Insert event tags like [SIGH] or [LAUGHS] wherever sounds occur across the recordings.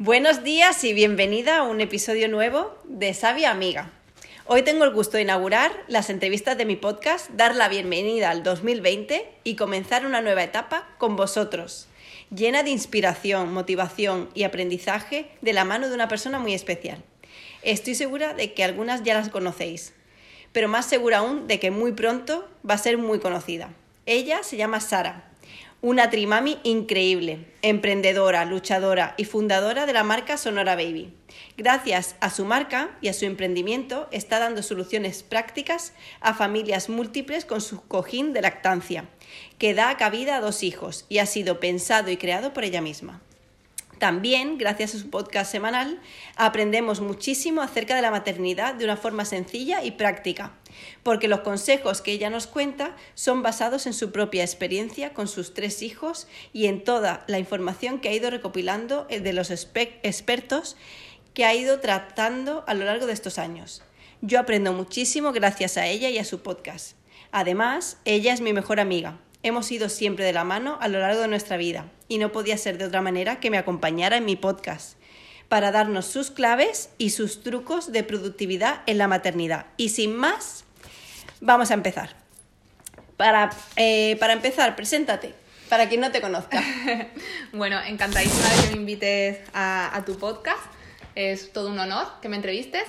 Buenos días y bienvenida a un episodio nuevo de Sabia Amiga. Hoy tengo el gusto de inaugurar las entrevistas de mi podcast, dar la bienvenida al 2020 y comenzar una nueva etapa con vosotros, llena de inspiración, motivación y aprendizaje de la mano de una persona muy especial. Estoy segura de que algunas ya las conocéis, pero más segura aún de que muy pronto va a ser muy conocida. Ella se llama Sara una trimami increíble, emprendedora, luchadora y fundadora de la marca Sonora Baby. Gracias a su marca y a su emprendimiento está dando soluciones prácticas a familias múltiples con su cojín de lactancia, que da cabida a dos hijos y ha sido pensado y creado por ella misma. También, gracias a su podcast semanal, aprendemos muchísimo acerca de la maternidad de una forma sencilla y práctica, porque los consejos que ella nos cuenta son basados en su propia experiencia con sus tres hijos y en toda la información que ha ido recopilando eh, de los expertos que ha ido tratando a lo largo de estos años. Yo aprendo muchísimo gracias a ella y a su podcast. Además, ella es mi mejor amiga Hemos ido siempre de la mano a lo largo de nuestra vida y no podía ser de otra manera que me acompañara en mi podcast para darnos sus claves y sus trucos de productividad en la maternidad. Y sin más, vamos a empezar. Para, eh, para empezar, preséntate, para quien no te conozca. [LAUGHS] bueno, encantadísima de que me invites a, a tu podcast. Es todo un honor que me entrevistes.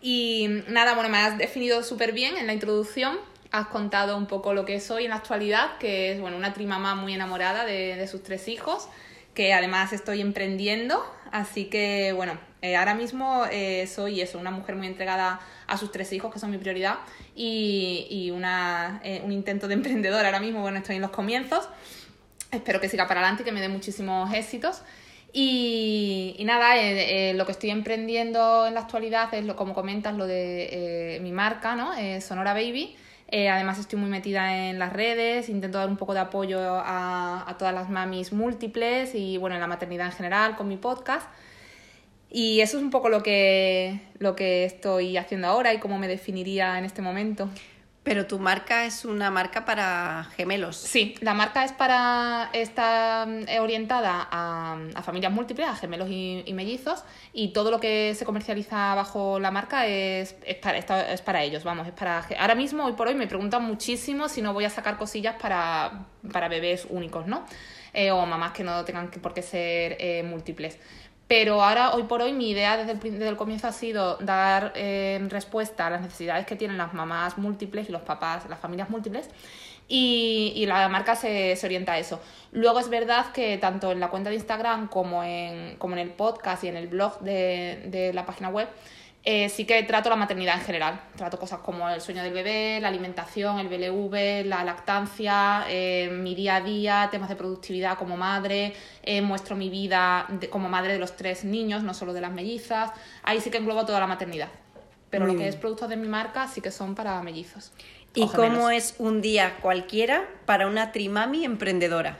Y nada, bueno, me has definido súper bien en la introducción has contado un poco lo que soy en la actualidad, que es bueno, una trimamá muy enamorada de, sus tres hijos, que además estoy emprendiendo, así que bueno, eh, ahora mismo eh, soy eso, una mujer muy entregada a sus tres hijos, que son mi prioridad, y, una, eh, un intento de [LAUGHS] emprendedor ahora mismo, bueno, estoy en los comienzos, espero que siga para adelante y que me dé muchísimos éxitos. Y, nada, lo que estoy emprendiendo en la actualidad es, lo, como comentas, lo de mi marca, ¿no? Sonora Baby, eh, además estoy muy metida en las redes, intento dar un poco de apoyo a, todas las mamis múltiples y bueno, en la maternidad en general con mi podcast. Y eso es un poco lo que, lo que estoy haciendo ahora y cómo me definiría en este momento. Pero tu marca es una marca para gemelos. Sí, la marca es para está eh, orientada a, familias múltiples, a gemelos y, mellizos, y todo lo que se comercializa bajo la marca es, para, es para ellos, vamos, es para... Ahora mismo, hoy por hoy, me preguntan muchísimo si no voy a sacar cosillas para, para bebés únicos, ¿no? Eh, o mamás que no tengan por qué ser eh, múltiples. Pero ahora, hoy por hoy, mi idea desde el, desde el comienzo ha sido dar eh, respuesta a las necesidades que tienen las mamás múltiples y los papás, las familias múltiples. Y, y la marca se, se, orienta a eso. Luego es verdad que tanto en la cuenta de Instagram como en, como en el podcast y en el blog de, de la página web eh, sí que trato la maternidad en general. Trato cosas como el sueño del bebé, la alimentación, el BLV, la lactancia, eh, mi día a día, temas de productividad como madre, eh, muestro mi vida como madre de los tres niños, no solo de las mellizas. Ahí sí que englobo toda la maternidad. Pero lo que es productos de mi marca sí que son para mellizos. ¿Y cómo es un día cualquiera para una trimami emprendedora?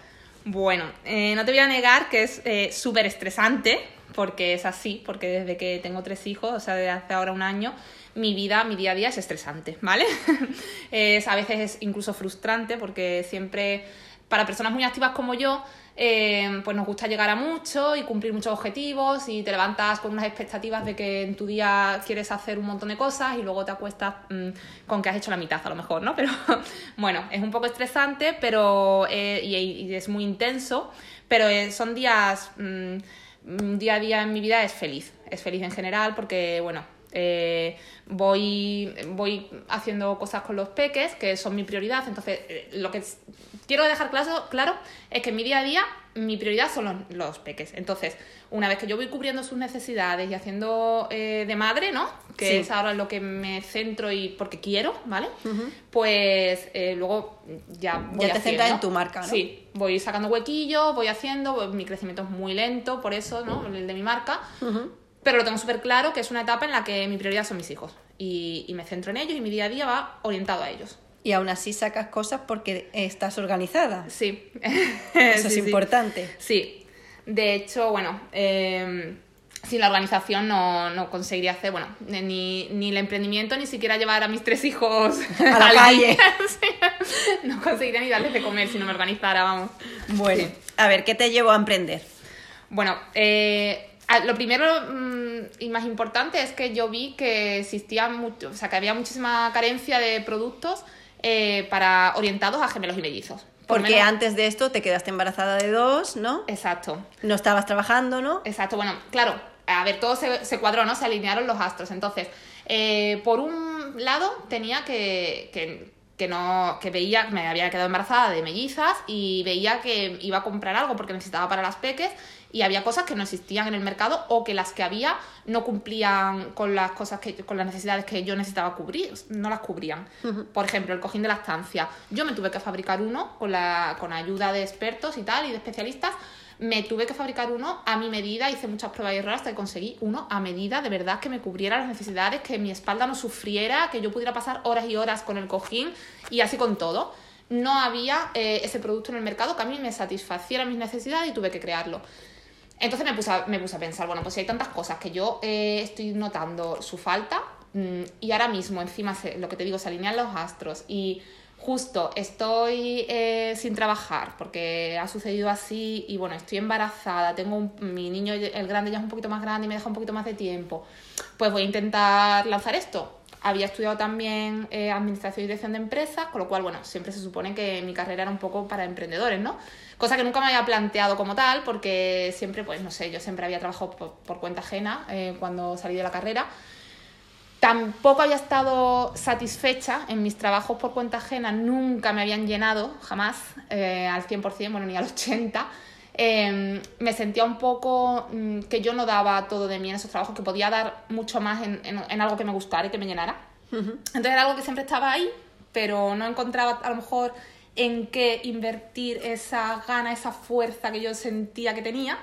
Bueno, no te voy a negar que es súper estresante porque es así, porque desde que tengo tres hijos, o sea, desde hace ahora un año, mi vida, mi día a día es estresante, ¿vale? [LAUGHS] es, a veces es incluso frustrante porque siempre, para personas muy activas como yo, eh, pues nos gusta llegar a mucho y cumplir muchos objetivos y te levantas con unas expectativas de que en tu día quieres hacer un montón de cosas y luego te acuestas mm, con que has hecho la mitad a lo mejor, ¿no? [LAUGHS] Pero bueno, es un poco estresante pero, eh, y, es muy intenso, pero eh, son días... Mm, día a día en mi vida es feliz, es feliz en general porque, bueno, eh, voy, voy haciendo cosas con los peques, que son mi prioridad. Entonces, eh, lo que quiero dejar claro, claro es que en mi día a día mi prioridad son los, peques. Entonces, una vez que yo voy cubriendo sus necesidades y haciendo eh, de madre, ¿no? Que es ahora lo que me centro y porque quiero, ¿vale? Pues luego ya voy Ya te centras en tu marca, ¿no? Sí, voy sacando huequillos, voy haciendo, mi crecimiento es muy lento, por eso, ¿no? El de mi marca pero lo tengo súper claro que es una etapa en la que mi prioridad son mis hijos y, me centro en ellos y mi día a día va orientado a ellos. Y aún así sacas cosas porque estás organizada. Sí. [LAUGHS] Eso es importante. Sí. De hecho, bueno, em, sin la organización no, no, conseguiría hacer, bueno, ni, ni, el emprendimiento, ni siquiera llevar a mis tres hijos [LAUGHS] a la [LAUGHS] calle. no conseguiría ni darles de comer si no me organizara, vamos. Bueno, a ver, ¿qué te llevó a emprender? Bueno, eh, Lo primero mm, y más importante es que yo vi que existía mucho, o sea, que había muchísima carencia de productos eh, para orientados a gemelos y mellizos. Por Porque menos- antes de esto te quedaste embarazada de dos, ¿no? Exacto. No estabas trabajando, ¿no? Exacto, bueno, claro, a ver, todo se, se cuadró, ¿no? Se alinearon los astros. Entonces, eh, por un lado, tenía que, que, que no, que veía, me había quedado embarazada de mellizas y veía que iba a comprar algo porque necesitaba para las peques y había cosas que no existían en el mercado o que las que había no cumplían con las cosas que, con las necesidades que yo necesitaba cubrir, no las cubrían. Por ejemplo, el cojín de la estancia. Yo me tuve que fabricar uno con la, con ayuda de expertos y tal y de especialistas me tuve que fabricar uno a mi medida, hice muchas pruebas y errores hasta que conseguí uno a medida, de verdad, que me cubriera las necesidades, que mi espalda no sufriera, que yo pudiera pasar horas y horas con el cojín y así con todo. No había eh, ese producto en el mercado que a mí me satisfaciera mis necesidades y tuve que crearlo. Entonces me puse, a, me puse a pensar, bueno, pues si hay tantas cosas que yo eh, estoy notando su falta mm, y ahora mismo encima lo que te digo, se alinean los astros y justo estoy eh, sin trabajar porque ha sucedido así y bueno, estoy embarazada, tengo un- mi niño, el grande ya es un poquito más grande y me deja un poquito más de tiempo, pues voy a intentar lanzar esto. Había estudiado también eh, administración y dirección de empresas, con lo cual, bueno, siempre se supone que mi carrera era un poco para emprendedores, ¿no? Cosa que nunca me había planteado como tal, porque siempre, pues no sé, yo siempre había trabajado por, cuenta ajena eh, cuando salí de la carrera. Tampoco había estado satisfecha en mis trabajos por cuenta ajena, nunca me habían llenado, jamás, eh, al 100%, bueno, ni al 80%. Eh, me sentía un poco mm, que yo no daba todo de mí en esos trabajos, que podía dar mucho más en, en- en algo que me gustara y que me llenara. Entonces era algo que siempre estaba ahí, pero no encontraba a lo mejor en qué invertir esa gana, esa fuerza que yo sentía que tenía.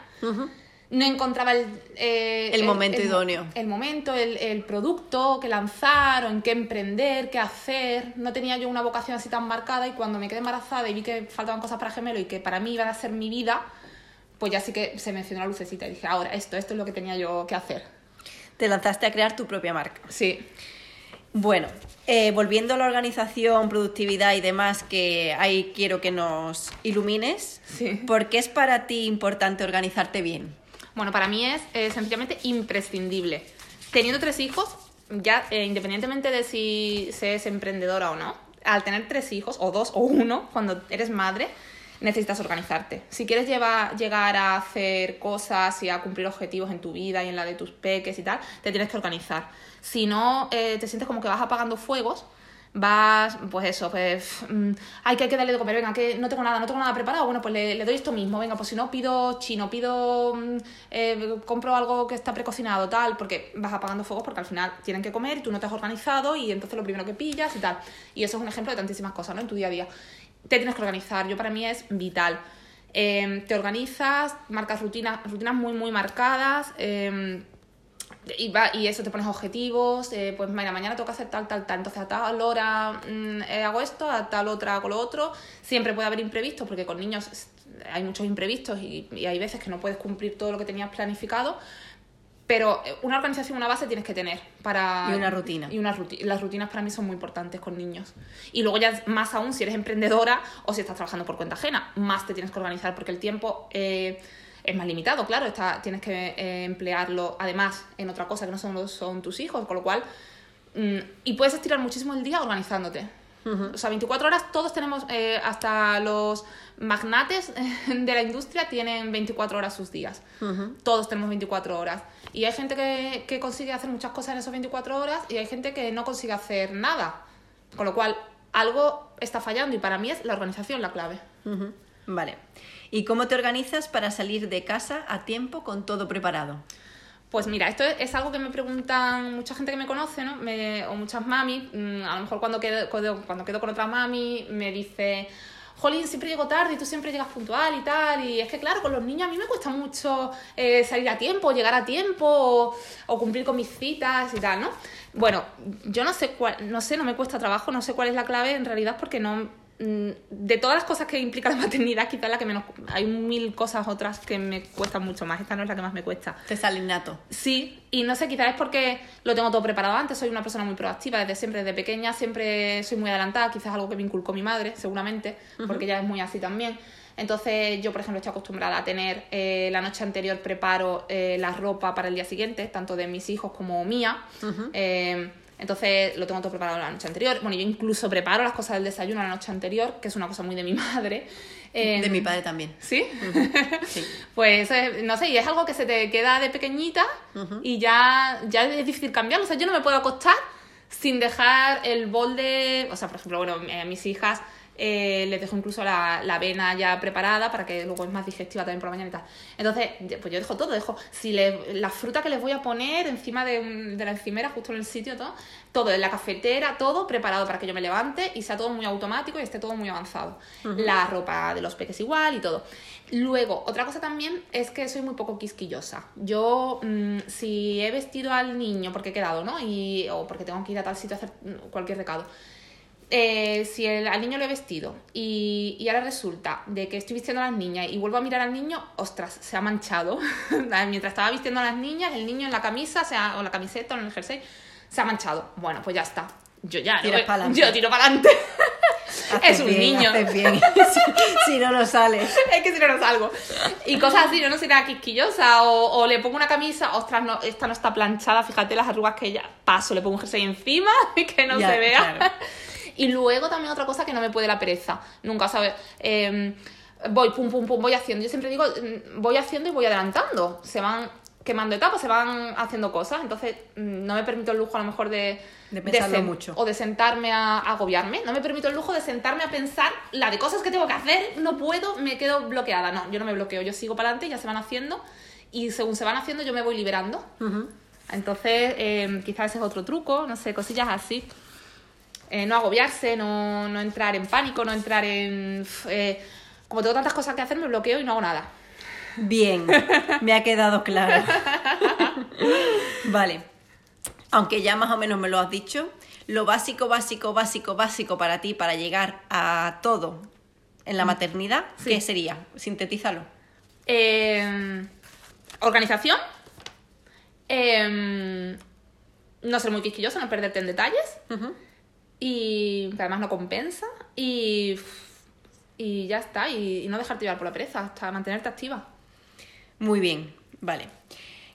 No encontraba el, eh, El momento mo- idóneo. El momento, el, el producto que lanzar o en qué emprender, qué hacer. No tenía yo una vocación así tan marcada y cuando me quedé embarazada y vi que faltaban cosas para gemelo y que para mí iban a ser mi vida, pues ya sí que se me encendió la lucecita y dije, ahora esto, esto es lo que tenía yo que hacer. Te lanzaste a crear tu propia marca. Sí. Bueno, eh, volviendo a la organización, productividad y demás, que ahí quiero que nos ilumines. Sí. ¿Por qué es para ti importante organizarte bien? Bueno, para mí es eh, sencillamente imprescindible. Teniendo tres hijos, ya eh, independientemente de si se es emprendedora o no, al tener tres hijos, o dos o uno, cuando eres madre, necesitas organizarte. Si quieres llevar, llegar a hacer cosas y a cumplir objetivos en tu vida y en la de tus peques y tal, te tienes que organizar. Si no, eh, te sientes como que vas apagando fuegos, vas, pues eso, pues, mm, ay, que hay que darle de comer, venga, que no tengo nada, no tengo nada preparado, bueno, pues le, le doy esto mismo, venga, pues si no pido chino, pido, mm, eh, compro algo que está precocinado, tal, porque vas apagando fuegos porque al final tienen que comer y tú no te has organizado y entonces lo primero que pillas y tal. Y eso es un ejemplo de tantísimas cosas, ¿no? En tu día a día. Te tienes que organizar, yo para mí es vital. Eh, te organizas, marcas rutinas, rutinas muy, muy marcadas. eh, y, va, y eso, te pones objetivos, eh, pues mira, mañana tengo que hacer tal, tal, tal, entonces a tal hora mm, eh, hago esto, a tal otra hago lo otro. Siempre puede haber imprevistos, porque con niños hay muchos imprevistos y hay veces que no puedes cumplir todo lo que tenías planificado, pero eh, una organización, una base tienes que tener para... Y una rutina. Y una ruti- las rutinas para mí son muy importantes con niños. Y luego ya más aún si eres emprendedora o si estás trabajando por cuenta ajena, más te tienes que organizar porque el tiempo eh, es más limitado, claro, está, tienes que eh, emplearlo además en otra cosa que no son, son tus hijos, con lo cual... mm, y puedes estirar muchísimo el día organizándote. O sea, 24 horas, todos tenemos, eh, hasta los magnates [LAUGHS] de la industria tienen 24 horas sus días. Todos tenemos 24 horas. Y hay gente que, que consigue hacer muchas cosas en esas 24 horas y hay gente que no consigue hacer nada. Con lo cual, algo está fallando y para mí es la organización la clave. Ujú. Vale. ¿Y cómo te organizas para salir de casa a tiempo con todo preparado? Pues mira, esto es, es algo que me preguntan mucha gente que me conoce, ¿no? Me- o muchas mami. mm, A lo mejor cuando quedo, cuando quedo con otra mami me dice, Jolín, siempre llego tarde y tú siempre llegas puntual y tal. Y es que claro, con los niños a mí me cuesta mucho eh, salir a tiempo, llegar a tiempo o, o cumplir con mis citas y tal, ¿no? Bueno, yo no sé cuál, no sé, no me cuesta trabajo, no sé cuál es la clave en realidad porque no de todas las cosas que implica la maternidad, quizás la que menos hay mil cosas otras que me cuestan mucho más. Esta no es la que más me cuesta. Te sale innato. Sí, y no sé, quizás es porque lo tengo todo preparado antes, soy una persona muy proactiva desde siempre, desde pequeña, siempre soy muy adelantada, quizás algo que me inculcó mi madre, seguramente, porque ella es muy así también. Entonces yo, por ejemplo, estoy acostumbrada a tener eh, la noche anterior preparo eh, la ropa para el día siguiente, tanto de mis hijos como mía. Eh, entonces lo tengo todo preparado la noche anterior. Bueno, yo incluso preparo las cosas del desayuno la noche anterior, que es una cosa muy de mi madre. Eh, De mi padre también. ¿Sí? Sí. [LAUGHS] Pues eh, no sé, y es algo que se te queda de pequeñita y ya, ya es difícil cambiarlo. O sea, yo no me puedo acostar sin dejar el bol de. O sea, por ejemplo, bueno, eh, a mis hijas eh, les dejo incluso la, la avena ya preparada para que luego es más digestiva también por la mañana y tal. Entonces, pues yo dejo todo, dejo si le- la fruta que les voy a poner encima de, un- de la encimera, justo en el sitio, todo, todo en la cafetera, todo preparado para que yo me levante y sea todo muy automático y esté todo muy avanzado. La ropa de los peques igual y todo. Luego, otra cosa también es que soy muy poco quisquillosa. Yo, mm, si he vestido al niño porque he quedado, ¿no? Y, o porque tengo que ir a tal sitio a hacer mm, cualquier recado. Eh, si el- al niño lo he vestido y, y ahora resulta de que estoy vistiendo a las niñas y vuelvo a mirar al niño, ostras, se ha manchado. [LAUGHS] Mientras estaba vistiendo a las niñas, el niño en la camisa, o, sea, o en la camiseta o en el jersey, se ha manchado. Bueno, pues ya está. Yo ya, Tiras no- yo tiro para adelante. Es un bien, niño. bien. [LAUGHS] [LAUGHS] si, si no, no sales. es que si no, no salgo. Y cosas así, no, no será quisquillosa. O, o le pongo una camisa, ostras, no, esta no está planchada, fíjate las arrugas que ya paso, le pongo un jersey encima y que no Ya, se vea. claro. Y luego también otra cosa que no me puede la pereza. Nunca, ¿sabes? Eh, voy, pum, pum, pum, voy haciendo. Yo siempre digo, mm, voy haciendo y voy adelantando. Se van quemando etapas, se van haciendo cosas. Entonces, mm, no me permito el lujo a lo mejor de... De pensarlo mucho. O de sentarme a, a agobiarme. No me permito el lujo de sentarme a pensar la de cosas que tengo que hacer. No puedo, me quedo bloqueada. No, yo no me bloqueo. Yo sigo para adelante, ya se van haciendo. Y según se van haciendo, yo me voy liberando. Entonces, eh, quizás ese es otro truco, no sé, cosillas así. Eh, no agobiarse, no, no entrar en pánico, no entrar en... eh, como tengo tantas cosas que hacer, me bloqueo y no hago nada. Bien, me ha quedado claro. [LAUGHS] vale. Aunque ya más o menos me lo has dicho, lo básico, básico, básico, básico para ti, para llegar a todo en la maternidad, Sí. ¿qué sería? Sintetízalo. Eh, organización. Eh, no ser muy quisquilloso, no perderte en detalles. Y que además no compensa. Y, y ya está. Y, y no dejarte llevar por la pereza, hasta mantenerte activa. Muy bien, vale.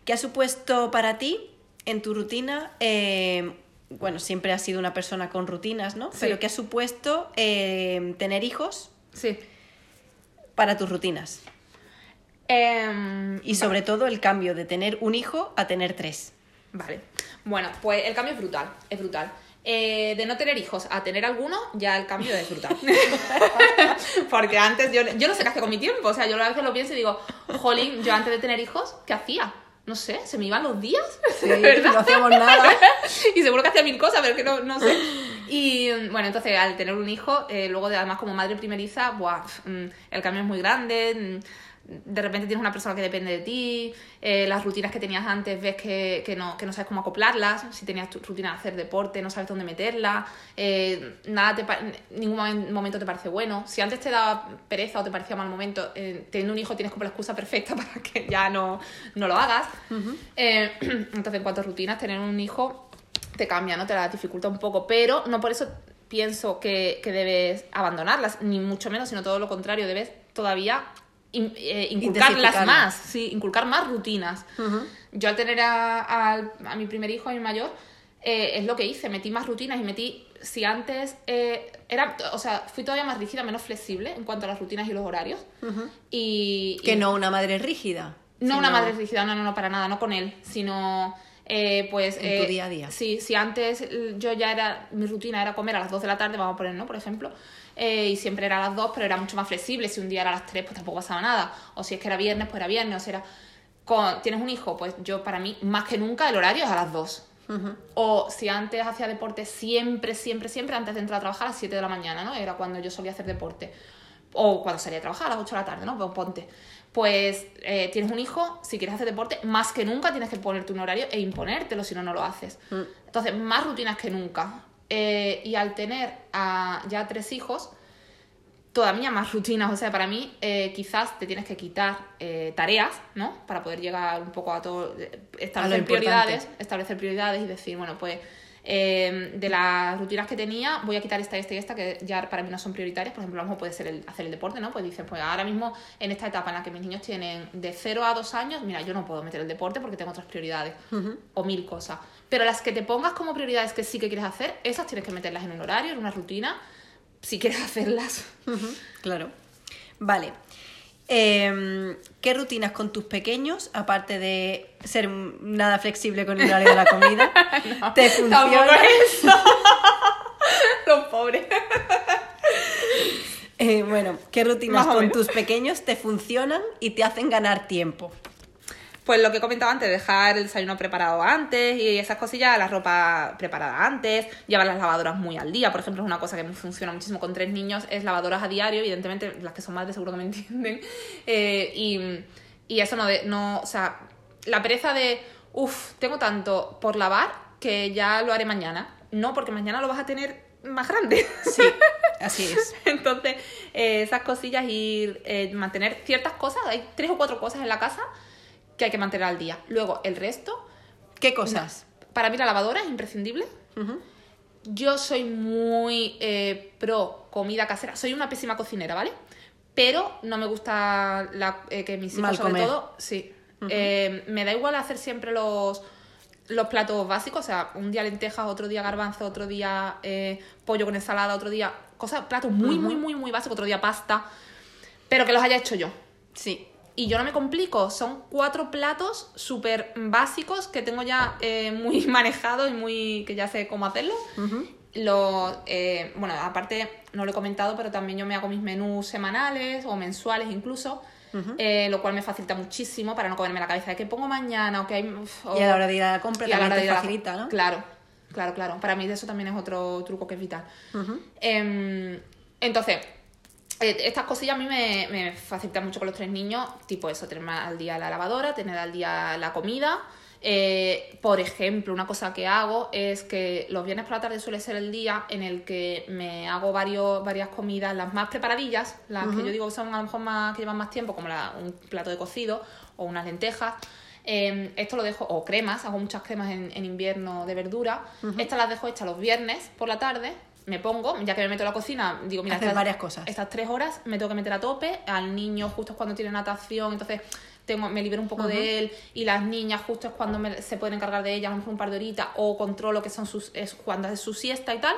¿Qué ha supuesto para ti en tu rutina? eh, bueno, siempre has sido una persona con rutinas, ¿no? Sí. Pero ¿qué ha supuesto eh, tener hijos Sí. para tus rutinas? Em, Y sobre todo el cambio de tener un hijo a tener tres. Vale. Bueno, pues el cambio es brutal, es brutal. Eh, de no tener hijos a tener alguno, ya el cambio es brutal. [LAUGHS] Porque antes yo, yo no sé qué hacía con mi tiempo. O sea, yo a veces lo pienso y digo, jolín, yo antes de tener hijos, ¿qué hacía? No sé, se me iban los días. Sí, [LAUGHS] ¿verdad? no hacíamos nada. [LAUGHS] y seguro que hacía mil cosas, pero que no, no sé. Y bueno, entonces al tener un hijo, eh, luego de, además como madre primeriza, buah, mm, el cambio es muy grande. De repente tienes una persona que depende de ti, eh, las rutinas que tenías antes ves que, que no, que no sabes cómo acoplarlas, si tenías tu rutina de hacer deporte, no sabes dónde meterla, eh, nada te ningún momen- momento te parece bueno. Si antes te daba pereza o te parecía mal momento, eh, teniendo un hijo tienes como la excusa perfecta [LAUGHS] para que ya no, no lo hagas. Eh, [CLEARS THROAT] entonces, en cuanto a rutinas, tener un hijo te cambia, ¿no? Te la dificulta un poco, pero no por eso pienso que, que debes abandonarlas, ni mucho menos, sino todo lo contrario, debes todavía in- eh, inculcarlas más, sí, inculcar más rutinas. Yo al tener a, al- a mi primer hijo, a mi mayor, eh, es lo que hice, metí más rutinas y metí, si antes eh, era, o sea, fui todavía más rígida, menos flexible en cuanto a las rutinas y los horarios. y, Que y- no una madre rígida. no sino- una madre rígida, no, no, no, para nada, no con él, sino eh, pues... En tu eh, día a día. Sí, si antes eh, yo ya era, mi rutina era comer a las 2 de la tarde, vamos a poner, ¿no? Por ejemplo, eh, y siempre era a las 2, pero era mucho más flexible, si un día era a las 3, pues tampoco pasaba nada, o si es que era viernes, pues era viernes, o si era... Con, ¿Tienes un hijo? Pues yo, para mí, más que nunca, el horario es a las 2. O si antes hacía deporte siempre, siempre, siempre, antes de entrar a trabajar a las 7 de la mañana, ¿no? Era cuando yo solía hacer deporte. O cuando salía a trabajar a las 8 de la tarde, ¿no? Pues ponte. Pues eh, tienes un hijo, si quieres hacer deporte, más que nunca tienes que ponerte un horario e imponértelo, si no, no lo haces. Entonces, más rutinas que nunca. Eh, y al tener a ya tres hijos, todavía más rutinas. O sea, para mí eh, quizás te tienes que quitar eh, tareas, ¿no? Para poder llegar un poco a todo, eh, establecer prioridades, establecer prioridades y decir, bueno, pues eh, de las rutinas que tenía, voy a quitar esta, esta y esta, que ya para mí no son prioritarias. Por ejemplo, a lo mejor puede ser el, hacer el deporte, ¿no? Pues dices, pues ahora mismo en esta etapa en la que mis niños tienen de 0 a 2 años, mira, yo no puedo meter el deporte porque tengo otras prioridades o mil cosas. Pero las que te pongas como prioridades que sí que quieres hacer, esas tienes que meterlas en un horario, en una rutina, si quieres [LAUGHS] hacerlas. Claro. Vale. Em, ¿Qué rutinas con tus pequeños, aparte de ser nada flexible con el horario de la comida, [LAUGHS] te Tampoco funcionan? eso. [LAUGHS] Los pobres. Eh, bueno, ¿qué rutinas con tus pequeños te funcionan y te hacen ganar tiempo? Pues lo que he comentado antes, dejar el desayuno preparado antes y esas cosillas, la ropa preparada antes, llevar las lavadoras muy al día, por ejemplo, es una cosa que me funciona muchísimo con tres niños, es lavadoras a diario, evidentemente las que son madres seguro que me [LAUGHS] entienden, Eh, y, y eso no, de, no, o sea, la pereza de, uff, tengo tanto por lavar que ya lo haré mañana, no, porque mañana lo vas a tener más grande. Sí, [LAUGHS] así es. Entonces, eh, esas cosillas y eh, mantener ciertas cosas, hay tres o cuatro cosas en la casa que hay que mantener al día. Luego, el resto, ¿Qué cosas? para mí la lavadora es imprescindible. Yo soy muy eh, pro comida casera, soy una pésima cocinera, ¿vale? Pero no me gusta la, eh, que mis hijos, Mal sobre comer. todo, sí. Eh, me da igual hacer siempre los, los platos básicos, o sea, un día lentejas, otro día garbanzo, otro día pollo con ensalada, otro día cosas, platos muy, muy, muy, muy básicos, otro día pasta, pero que los haya hecho yo. Sí. Y yo no me complico, son cuatro platos súper básicos que tengo ya eh, muy [LAUGHS] manejados y muy que ya sé cómo hacerlo. Eh, bueno, aparte, no lo he comentado, pero también yo me hago mis menús semanales o mensuales incluso, eh, lo cual me facilita muchísimo para no comerme la cabeza de qué pongo mañana o que hay... o- Y a la hora de ir a la compra y a la también hora de te ir a la- facilita, ¿no? Claro, claro, claro. Para mí eso también es otro truco que es vital. Em, entonces, eh, estas cosillas a mí me, me facilitan mucho con los tres niños, tipo eso, tener al día la lavadora, tener al día la comida. Eh, por ejemplo, una cosa que hago es que los viernes por la tarde suele ser el día en el que me hago varios, varias comidas, las más preparadillas, las que yo digo que son a lo mejor más, que llevan más tiempo, como la- un plato de cocido o unas lentejas. Eh, esto lo dejo, o cremas, hago muchas cremas en, en invierno de verdura. Estas las dejo hechas los viernes por la tarde. Me pongo, ya que me meto a la cocina, digo, mira, estas- varias cosas. Estas tres horas me tengo que meter a tope. Al niño justo es cuando tiene natación, entonces tengo, me libero un poco de él. Y las niñas justo es cuando me- se pueden encargar de ellas, un par de horitas, o controlo que son sus, es cuando es su siesta y tal.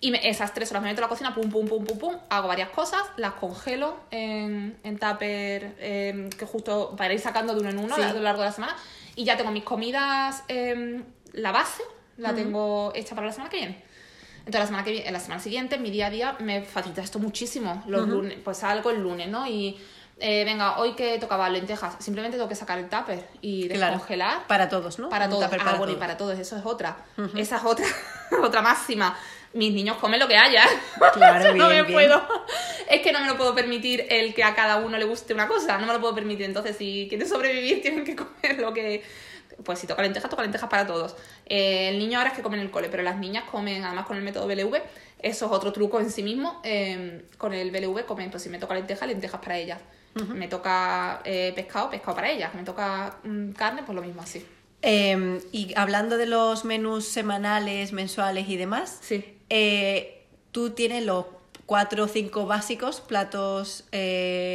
Y me- esas tres horas me meto a la cocina, pum, pum, pum, pum, pum, hago varias cosas, las congelo en, en tupper, em, que justo para ir sacando de uno en uno Sí. a lo largo de la semana. Y ya tengo mis comidas, em, la base, la tengo hecha para la semana que viene. Entonces la semana, que viene, la semana siguiente, mi día a día, me facilita esto muchísimo. Los lunes, pues salgo el lunes, ¿no? Y eh, venga, hoy que tocaba lentejas, simplemente tengo que sacar el tupper y Claro. descongelar. Para todos, ¿no? Para todos. tupper Ah, para bueno, y todos. para todos, eso es otra. Esa es otra, [LAUGHS] otra máxima. Mis niños comen lo que haya. Claro, [LAUGHS] no me bien. puedo. Es que no me lo puedo permitir el que a cada uno le guste una cosa. No me lo puedo permitir. Entonces, si quieren sobrevivir, [LAUGHS] tienen que comer lo que. Pues si toca lentejas, toca lentejas para todos. Eh, el niño ahora es que come en el cole, pero las niñas comen, además con el método BLV, eso es otro truco en sí mismo. eh, con el BLV comen, pues si me toca lentejas, lentejas para ellas. Me toca eh, pescado, pescado para ellas. Me toca mm, carne, pues lo mismo así. Eh, y hablando de los menús semanales, mensuales y demás, Sí. eh, tú tienes los cuatro o cinco básicos, platos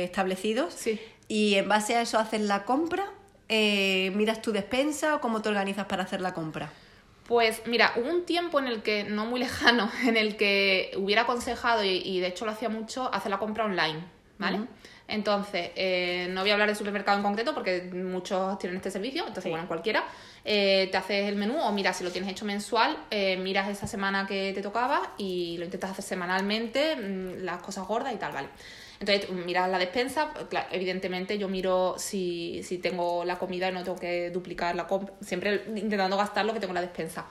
establecidos, Sí. y en base a eso haces la compra, eh, miras tu despensa o cómo te organizas para hacer la compra. Pues mira, hubo un tiempo en el que, no muy lejano, [LAUGHS] en el que hubiera aconsejado, y, y de hecho lo hacía mucho, hacer la compra online, ¿vale? Entonces, eh, no voy a hablar de supermercado en concreto porque muchos tienen este servicio, entonces, bueno, cualquiera. eh, te haces el menú o mira, si lo tienes hecho mensual, eh, miras esa semana que te tocaba y lo intentas hacer semanalmente, mm, las cosas gordas y tal, ¿vale? Entonces, miras la despensa, claro, evidentemente yo miro si, si tengo la comida y no tengo que duplicar la compra, siempre intentando gastar lo que tengo en la despensa.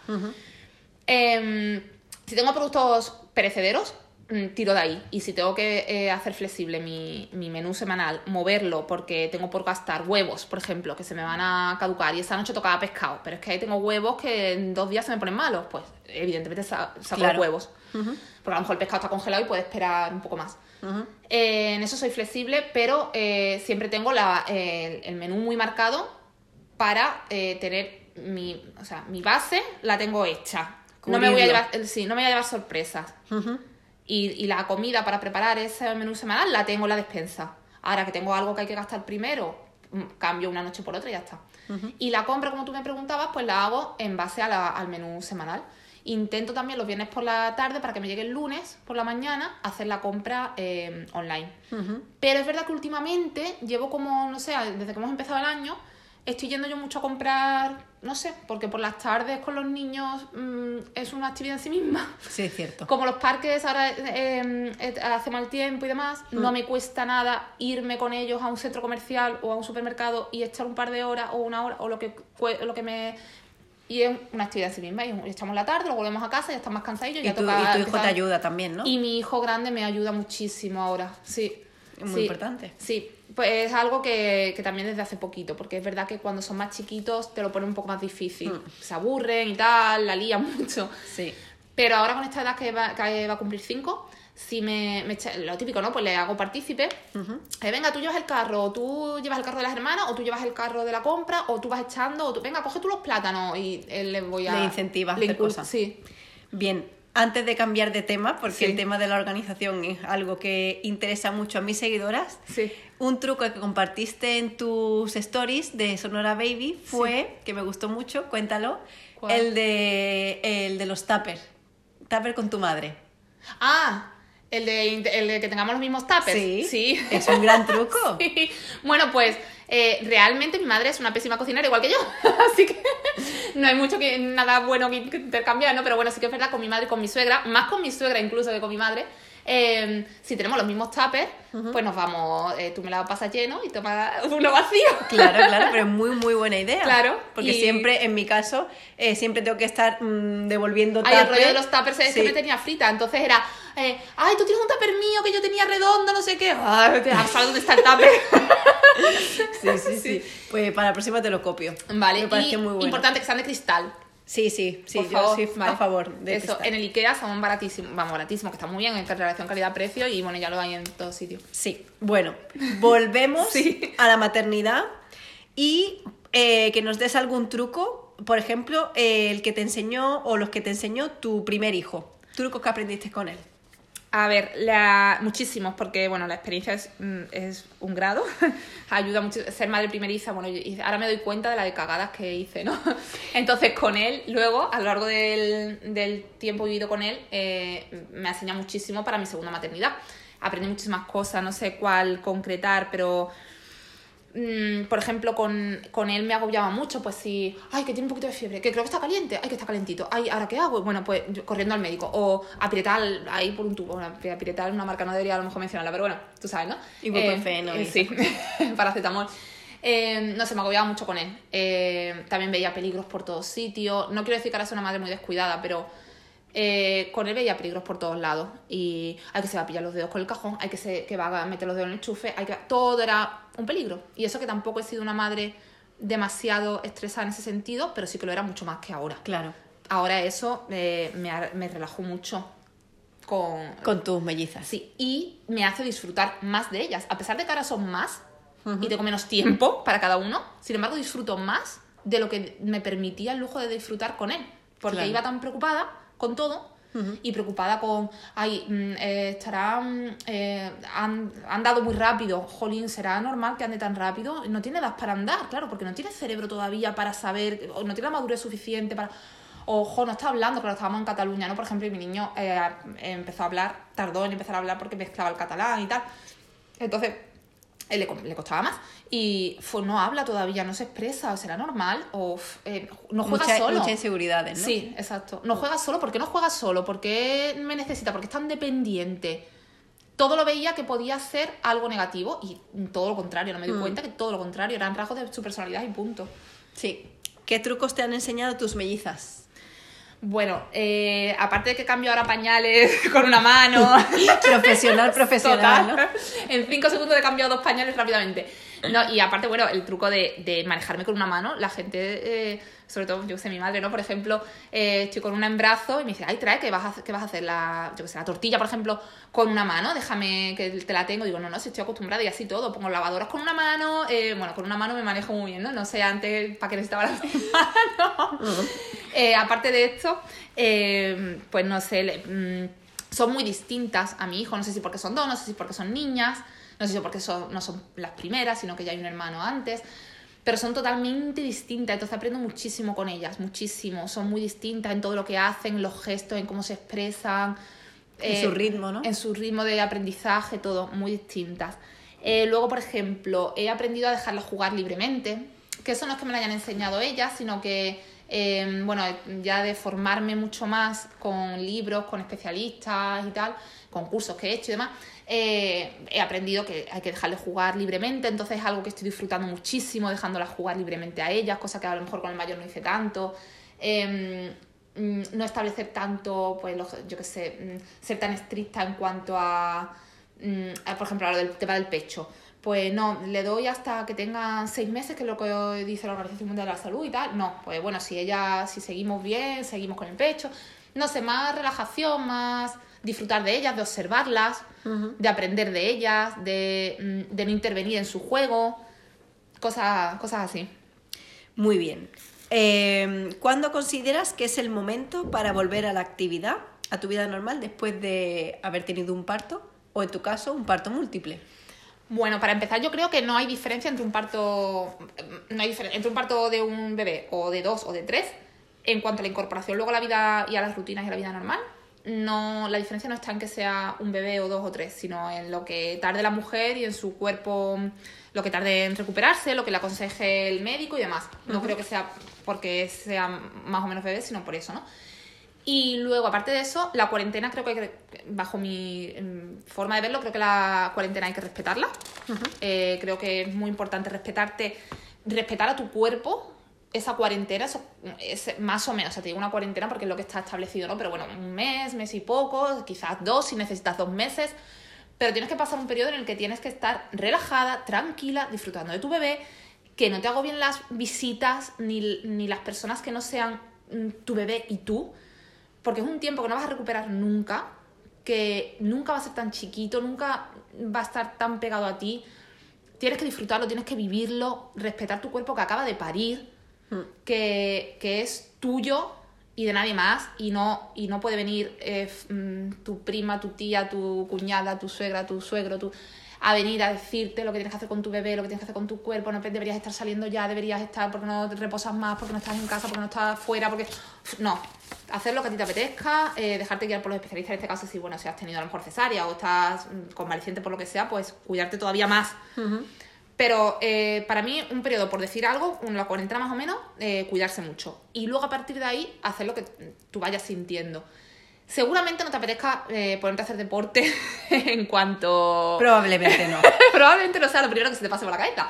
Em, si tengo productos perecederos, mm, tiro de ahí. Y si tengo que eh, hacer flexible mi, mi menú semanal, moverlo porque tengo por gastar huevos, por ejemplo, que se me van a caducar y esa noche tocaba pescado, pero es que ahí tengo huevos que en dos días se me ponen malos, pues evidentemente sa- saco Claro. los huevos. Porque a lo mejor el pescado está congelado y puede esperar un poco más. Eh, en eso soy flexible, pero eh, siempre tengo la- el, el menú muy marcado para tener mi, o sea, mi base la tengo hecha. no me voy a llevar, sí, no me voy a llevar sorpresas. Y, y la comida para preparar ese menú semanal la tengo en la despensa. Ahora que tengo algo que hay que gastar primero, mm, cambio una noche por otra y ya está. Y la compra, como tú me preguntabas, pues la hago en base a la- al menú semanal. Intento también los viernes por la tarde para que me llegue el lunes por la mañana hacer la compra eh, online. Pero es verdad que últimamente llevo como, no sé, desde que hemos empezado el año, estoy yendo yo mucho a comprar, no sé, porque por las tardes con los niños mm, es una actividad en sí misma. Sí, es cierto. Como los parques ahora eh, eh, hace mal tiempo y demás, Mm. no me cuesta nada irme con ellos a un centro comercial o a un supermercado y echar un par de horas o una hora o lo que, lo que me... Y es una actividad en sí misma. Y echamos la tarde, lo volvemos a casa, ya están más cansadillos. Y ya toca y tu hijo te ayuda también, ¿no? y mi hijo grande me ayuda muchísimo ahora, sí. Muy Sí, importante. Sí, pues es algo que, que también desde hace poquito, porque es verdad que cuando son más chiquitos te lo pone un poco más difícil. Mm. Se aburren y tal, la lían mucho. Sí. Pero ahora con esta edad que va, que va a cumplir 5, si me, me echa- lo típico, ¿no? Pues le hago partícipe. Eh, venga, tú llevas el carro, o tú llevas el carro de las hermanas, o tú llevas el carro de la compra, o tú vas echando, o tú, venga, coge tú los plátanos y él le voy a... Le incentivas a le hacer cosas. Sí. Bien, antes de cambiar de tema, porque Sí. el tema de la organización es algo que interesa mucho a mis seguidoras, Sí. un truco que compartiste en tus stories de Sonora Baby fue, que me gustó mucho, cuéntalo, ¿Cuál? el de, el de los tuppers. Tupper con tu madre. Ah, el de, el de que tengamos los mismos tuppers. Sí, Sí. es un gran [LAUGHS] truco. Bueno, pues eh, realmente mi madre es una pésima cocinera, igual que yo. [LAUGHS] Así que no hay mucho que nada bueno que intercambiar, ¿no? Pero bueno, sí que es verdad con mi madre con mi suegra, más con mi suegra incluso que con mi madre. Eh, si tenemos los mismos tuppers, pues nos vamos, eh, tú me la pasas lleno y toma [LAUGHS] uno vacío. Claro, claro, pero es muy, muy buena idea. Claro, Porque y- siempre, en mi caso, eh, siempre tengo que estar mm, devolviendo Ay, el rollo de los que Sí. me tenía frita. Entonces era, eh, ay, tú tienes un tupper mío que yo tenía redondo, no sé qué. Ay, ¿sabes dónde está el tupper? [LAUGHS] Sí, sí, [LAUGHS] sí. Pues para la próxima te lo copio. Vale, Me parece y muy bueno. importante que sean de cristal. Sí, sí, sí, Por yo favor, soy a favor de Eso, en el Ikea son baratísimos, vamos, baratísimos, que están muy bien en relación calidad-precio y bueno, ya lo hay en todos sitios. Sí, bueno, [LAUGHS] volvemos Sí. a la maternidad y eh, que nos des algún truco, por ejemplo, eh, el que te enseñó o los que te enseñó tu primer hijo, trucos que aprendiste con él. A ver, la... muchísimos, porque bueno, la experiencia es, mm, es un grado, [LAUGHS] ayuda mucho ser madre primeriza, bueno, y ahora me doy cuenta de la de cagadas que hice, ¿no? [LAUGHS] Entonces con él, luego, a lo largo del, del tiempo vivido con él, eh, me ha muchísimo para mi segunda maternidad. Aprendí muchísimas cosas, no sé cuál concretar, pero mm, por ejemplo, con, con él me agobiaba mucho, pues si, ay, que tiene un poquito de fiebre, que creo que está caliente, ay, que está calentito, ay, ¿ahora qué hago? Bueno, pues corriendo al médico, o aprietar ahí por un tubo, bueno, aprietar una marca no debería a lo mejor mencionarla, pero bueno, tú sabes, ¿no? Ibuprofeno Eh, y sí, [LAUGHS] paracetamol. Eh, no sé, me agobiaba mucho con él. Eh, también veía peligros por todos sitios. No quiero decir que ahora soy una madre muy descuidada, pero eh, con él veía peligros por todos lados. Y hay que se va a pillar los dedos con el cajón, hay que se que va a meter los dedos en el enchufe, hay que todo era un peligro. Y eso que tampoco he sido una madre demasiado estresada en ese sentido, pero sí que lo era mucho más que ahora. Claro, Ahora eso eh, me, me relajó mucho con, con tus mellizas. Sí, y me hace disfrutar más de ellas. A pesar de que ahora son más y tengo menos tiempo para cada uno, sin embargo disfruto más de lo que me permitía el lujo de disfrutar con él. Porque Claro. iba tan preocupada con todo y preocupada con, ay, mm, eh, estará, mm, eh, han, han dado muy rápido, jolín, ¿será normal que ande tan rápido? No tiene edad para andar, claro, porque no tiene cerebro todavía para saber, o no tiene la madurez suficiente para... Ojo, no está hablando, claro, estábamos en Cataluña, ¿no? Por ejemplo, y mi niño eh, empezó a hablar, tardó en empezar a hablar porque mezclaba el catalán y tal. Entonces, le, co- le costaba más. Y pues, no habla todavía, no se expresa, o será normal, o eh, no juega Mucha- solo. muchas inseguridades, ¿no? Sí, exacto. No juega solo, ¿por qué no juega solo? ¿Por qué me necesita? Porque es tan dependiente. Todo lo veía que podía ser algo negativo y todo lo contrario, no me di Mm. cuenta que todo lo contrario, eran rasgos de su personalidad y punto. Sí. ¿Qué trucos te han enseñado tus mellizas? Bueno, eh, aparte de que cambio ahora pañales [LAUGHS] con una mano. [LAUGHS] Profesional, profesional. En cinco segundos he cambiado dos pañales rápidamente. No, y aparte, bueno, el truco de, de manejarme con una mano, la gente, eh, sobre todo, yo sé, mi madre, ¿no? Por ejemplo, eh, estoy con una en brazo y me dice, ay, trae, que vas a, que vas a hacer la, yo que sé, la tortilla, por ejemplo, con una mano, déjame que te la tengo. Digo, no, no, si estoy acostumbrada y así todo. Pongo lavadoras con una mano, eh, bueno, con una mano me manejo muy bien, ¿no? No sé antes para qué necesitaba la [LAUGHS] mano. Eh, aparte de esto, eh, pues no sé, mm, son muy distintas a mi hijo. No sé si porque son dos, no sé si porque son niñas, no sé si porque son, no son las primeras, sino que ya hay un hermano antes. Pero son totalmente distintas, entonces aprendo muchísimo con ellas, muchísimo. Son muy distintas en todo lo que hacen, en los gestos, en cómo se expresan. En eh, su ritmo, ¿no? En su ritmo de aprendizaje, todo, muy distintas. Eh, luego, por ejemplo, he aprendido a dejarlas jugar libremente, que eso no es que me lo hayan enseñado ellas, sino que, eh, bueno, ya de formarme mucho más con libros, con especialistas y tal, con cursos que he hecho y demás, eh, he aprendido que hay que dejarles jugar libremente, entonces es algo que estoy disfrutando muchísimo, dejándolas jugar libremente a ellas, cosa que a lo mejor con el mayor no hice tanto. Eh, mm, no establecer tanto, pues, los- yo qué sé, mm, ser tan estricta en cuanto a, mm, a, por ejemplo, a lo del tema del pecho. Pues no, le doy hasta que tengan seis meses, que es lo que dice la Organización Mundial de la Salud y tal. No, pues bueno, si ella, si seguimos bien, seguimos con el pecho. No sé, más relajación, más disfrutar de ellas, de observarlas, de aprender de ellas, de, mm, de no intervenir en su juego, cosas, cosas así. Muy bien. Eh, ¿Cuándo consideras que es el momento para volver a la actividad, a tu vida normal, después de haber tenido un parto o, en tu caso, un parto múltiple? Bueno, para empezar, yo creo que no hay diferencia entre un parto. No hay diferencia entre un parto de un bebé o de dos o de tres en cuanto a la incorporación luego a la vida y a las rutinas y a la vida normal. No, la diferencia no está en que sea un bebé o dos o tres, sino en lo que tarde la mujer y en su cuerpo, lo que tarde en recuperarse, lo que le aconseje el médico y demás. No creo que sea porque sea más o menos bebé, sino por eso, ¿no? Y luego, aparte de eso, la cuarentena creo que, hay que bajo mi mm, forma de verlo, creo que la cuarentena hay que respetarla. Eh, creo que es muy importante respetarte, respetar a tu cuerpo, esa cuarentena, eso es más o menos, o sea, te digo una cuarentena porque es lo que está establecido, ¿no? Pero bueno, un mes, mes y poco, quizás dos si necesitas dos meses, pero tienes que pasar un periodo en el que tienes que estar relajada, tranquila, disfrutando de tu bebé, que no te agobien las visitas ni, ni las personas que no sean mm, tu bebé y tú, porque es un tiempo que no vas a recuperar nunca, que nunca va a ser tan chiquito, nunca va a estar tan pegado a ti. Tienes que disfrutarlo, tienes que vivirlo, respetar tu cuerpo que acaba de parir, que, que es tuyo y de nadie más, y no, y no puede venir eh, mm, tu prima, tu tía, tu cuñada, tu suegra, tu suegro, tu, a venir a decirte lo que tienes que hacer con tu bebé, lo que tienes que hacer con tu cuerpo, no deberías estar saliendo ya, deberías estar porque no te reposas más, porque no estás en casa, porque no estás fuera, porque... No, hacer lo que a ti te apetezca, eh, dejarte guiar por los especialistas, en este caso si, bueno, si has tenido a lo mejor cesárea o estás mm, convaleciente por lo que sea, pues cuidarte todavía más. Pero eh, para mí, un periodo, por decir algo, una cuarentena más o menos, eh, cuidarse mucho. Y luego a partir de ahí, hacer lo que tú vayas sintiendo. Seguramente no te apetezca eh, ponerte a hacer deporte [LAUGHS] en cuanto... Probablemente no. [LAUGHS] Probablemente no sea lo primero que se te pase por la cabeza.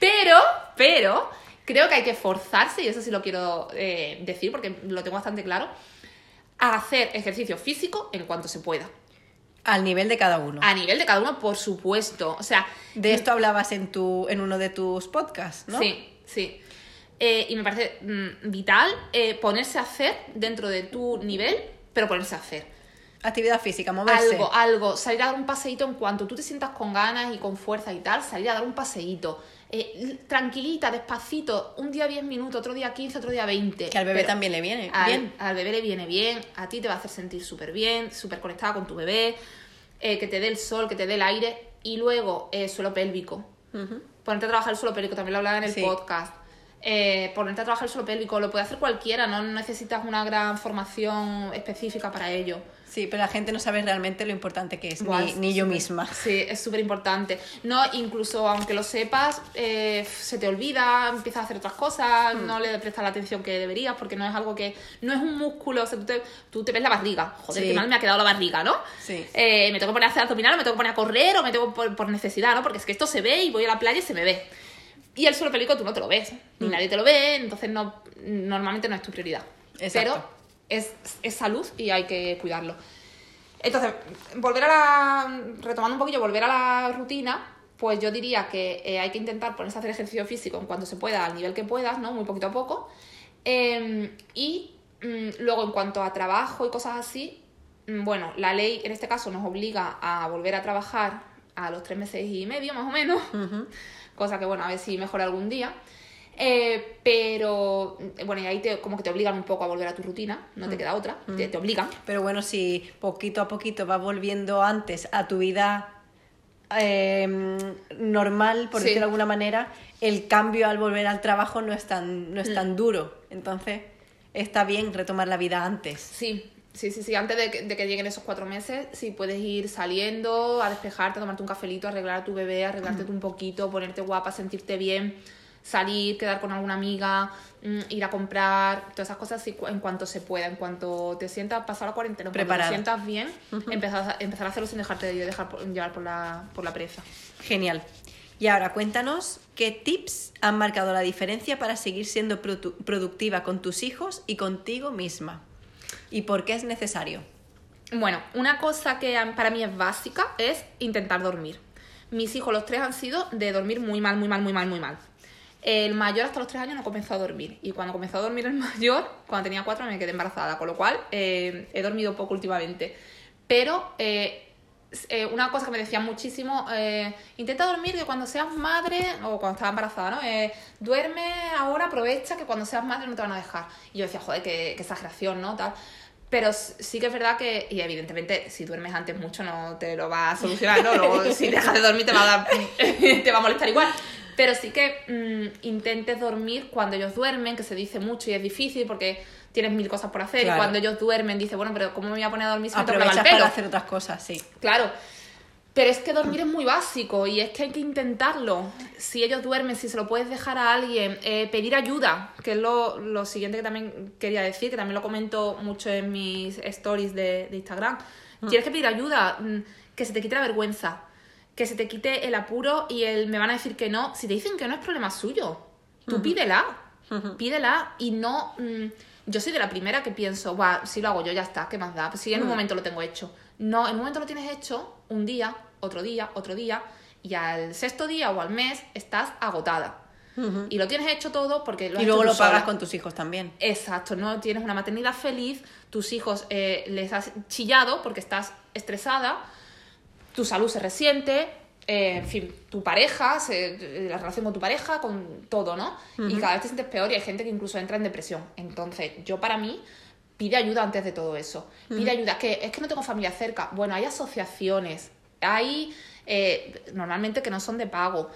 Pero, pero, creo que hay que forzarse, y eso sí lo quiero eh, decir porque lo tengo bastante claro, a hacer ejercicio físico en cuanto se pueda. Al nivel de cada uno. A nivel de cada uno, por supuesto. O sea, De esto hablabas en, tu, en uno de tus podcasts, ¿no? Sí, sí. Eh, y me parece mm, vital eh, ponerse a hacer dentro de tu nivel, pero ponerse a hacer. Actividad física, moverse. Algo, algo. Salir a dar un paseíto en cuanto tú te sientas con ganas y con fuerza y tal, salir a dar un paseíto. Eh, tranquilita, despacito, un día 10 minutos, otro día 15, otro día 20. Que al bebé Pero también le viene al, bien. al bebé le viene bien, a ti te va a hacer sentir súper bien, súper conectada con tu bebé, eh, que te dé el sol, que te dé el aire. Y luego, eh, suelo pélvico. Ponerte a trabajar el suelo pélvico, también lo hablaba en el Sí. podcast. Eh, ponerte a trabajar el suelo pélvico, lo puede hacer cualquiera, no necesitas una gran formación específica para ello. Sí, pero la gente no sabe realmente lo importante que es, ni, ni yo misma. Sí, es súper importante. No, incluso aunque lo sepas, eh, se te olvida, empiezas a hacer otras cosas, Hmm. no le prestas la atención que deberías, porque no es algo que. No es un músculo, o sea, tú te, tú te ves la barriga. Joder, Sí. qué mal me ha quedado la barriga, ¿no? Sí. Eh, me tengo que poner a hacer abdominal, o me tengo que poner a correr, o me tengo por, por necesidad, ¿no? Porque es que esto se ve y voy a la playa y se me ve. Y el suelo pélvico tú no te lo ves, ni Hmm. nadie te lo ve, entonces no, normalmente no es tu prioridad. Exacto. Pero es, es salud y hay que cuidarlo. Entonces, volver a la. retomando un poquillo, volver a la rutina, pues yo diría que eh, hay que intentar ponerse a hacer ejercicio físico en cuanto se pueda, al nivel que puedas, ¿no? Muy poquito a poco. Eh, y mm, luego, en cuanto a trabajo y cosas así, mm, bueno, la ley en este caso nos obliga a volver a trabajar a los tres meses y medio, más o menos. Cosa que, bueno, a ver si mejora algún día. Eh, pero, bueno, y ahí te, como que te obligan un poco a volver a tu rutina, no te queda otra, te, te obligan. Pero bueno, si poquito a poquito vas volviendo antes a tu vida eh, normal, por Sí. decirlo de alguna manera, el cambio al volver al trabajo no es tan, no es tan duro. Entonces, está bien retomar la vida antes. Sí, sí, sí, sí. Antes de que, de que lleguen esos cuatro meses, sí puedes ir saliendo a despejarte, a tomarte un cafelito, a arreglar a tu bebé, arreglarte tú un poquito, ponerte guapa, sentirte bien, salir, quedar con alguna amiga, mm, ir a comprar, todas esas cosas sí, en cuanto se pueda, en cuanto te sientas, pasar la cuarentena, cuando te sientas bien, empezar, a, empezar a hacerlo sin dejarte de dejar por- llevar por la, por la pereza. Genial. Y ahora cuéntanos qué tips han marcado la diferencia para seguir siendo produ- productiva con tus hijos y contigo misma. ¿Y por qué es necesario? Bueno, una cosa que para mí es básica es intentar dormir. Mis hijos, los tres, han sido de dormir muy mal, muy mal, muy mal, muy mal. El mayor hasta los tres años no comenzó a dormir. Y cuando comenzó a dormir el [LAUGHS] mayor, cuando tenía cuatro me quedé embarazada. Con lo cual eh, he dormido poco últimamente. Pero eh, eh, una cosa que me decían muchísimo, intenta dormir que cuando seas madre, o cuando estaba embarazada, ¿no? Duerme ahora, aprovecha que cuando seas madre no te van a dejar. Y yo decía, joder, qué, qué exageración, ¿no? Tal. Pero sí que es verdad que, y evidentemente, si duermes antes mucho no te lo va a solucionar, ¿no? Luego, [LAUGHS] si dejas de dormir te va a dar, [LAUGHS] te va a molestar igual. Pero sí que mm, intentes dormir cuando ellos duermen, que se dice mucho y es difícil porque tienes mil cosas por hacer. Claro. Y cuando ellos duermen, dices, bueno, pero ¿cómo me voy a poner a dormir si me el pelo? para hacer otras cosas, sí. Claro. Pero es que dormir es muy básico y es que hay que intentarlo. Si ellos duermen, si se lo puedes dejar a alguien, eh, pedir ayuda, que es lo, lo siguiente que también quería decir, que también lo comento mucho en mis stories de, de Instagram. Tienes que pedir ayuda, mm, que se te quite la vergüenza, que se te quite el apuro y el me van a decir que no. Si te dicen que no es problema suyo, tú pídela, pídela y no... mm, yo soy de la primera que pienso, va, si lo hago yo ya está, ¿qué más da? Pues si en un momento lo tengo hecho. No, en un momento lo tienes hecho, un día, otro día, otro día, y al sexto día o al mes estás agotada. Y lo tienes hecho todo porque lo Y luego lo pagas con tus hijos también. Exacto, no tienes una maternidad feliz, tus hijos eh, les has chillado porque estás estresada, tu salud se resiente, eh, en fin, tu pareja, se- la relación con tu pareja, con todo, ¿no? Y cada vez te sientes peor y hay gente que incluso entra en depresión. Entonces, yo para mí, pide ayuda antes de todo eso. Pide ayuda, que es que no tengo familia cerca. Bueno, hay asociaciones, hay eh, normalmente que no son de pago.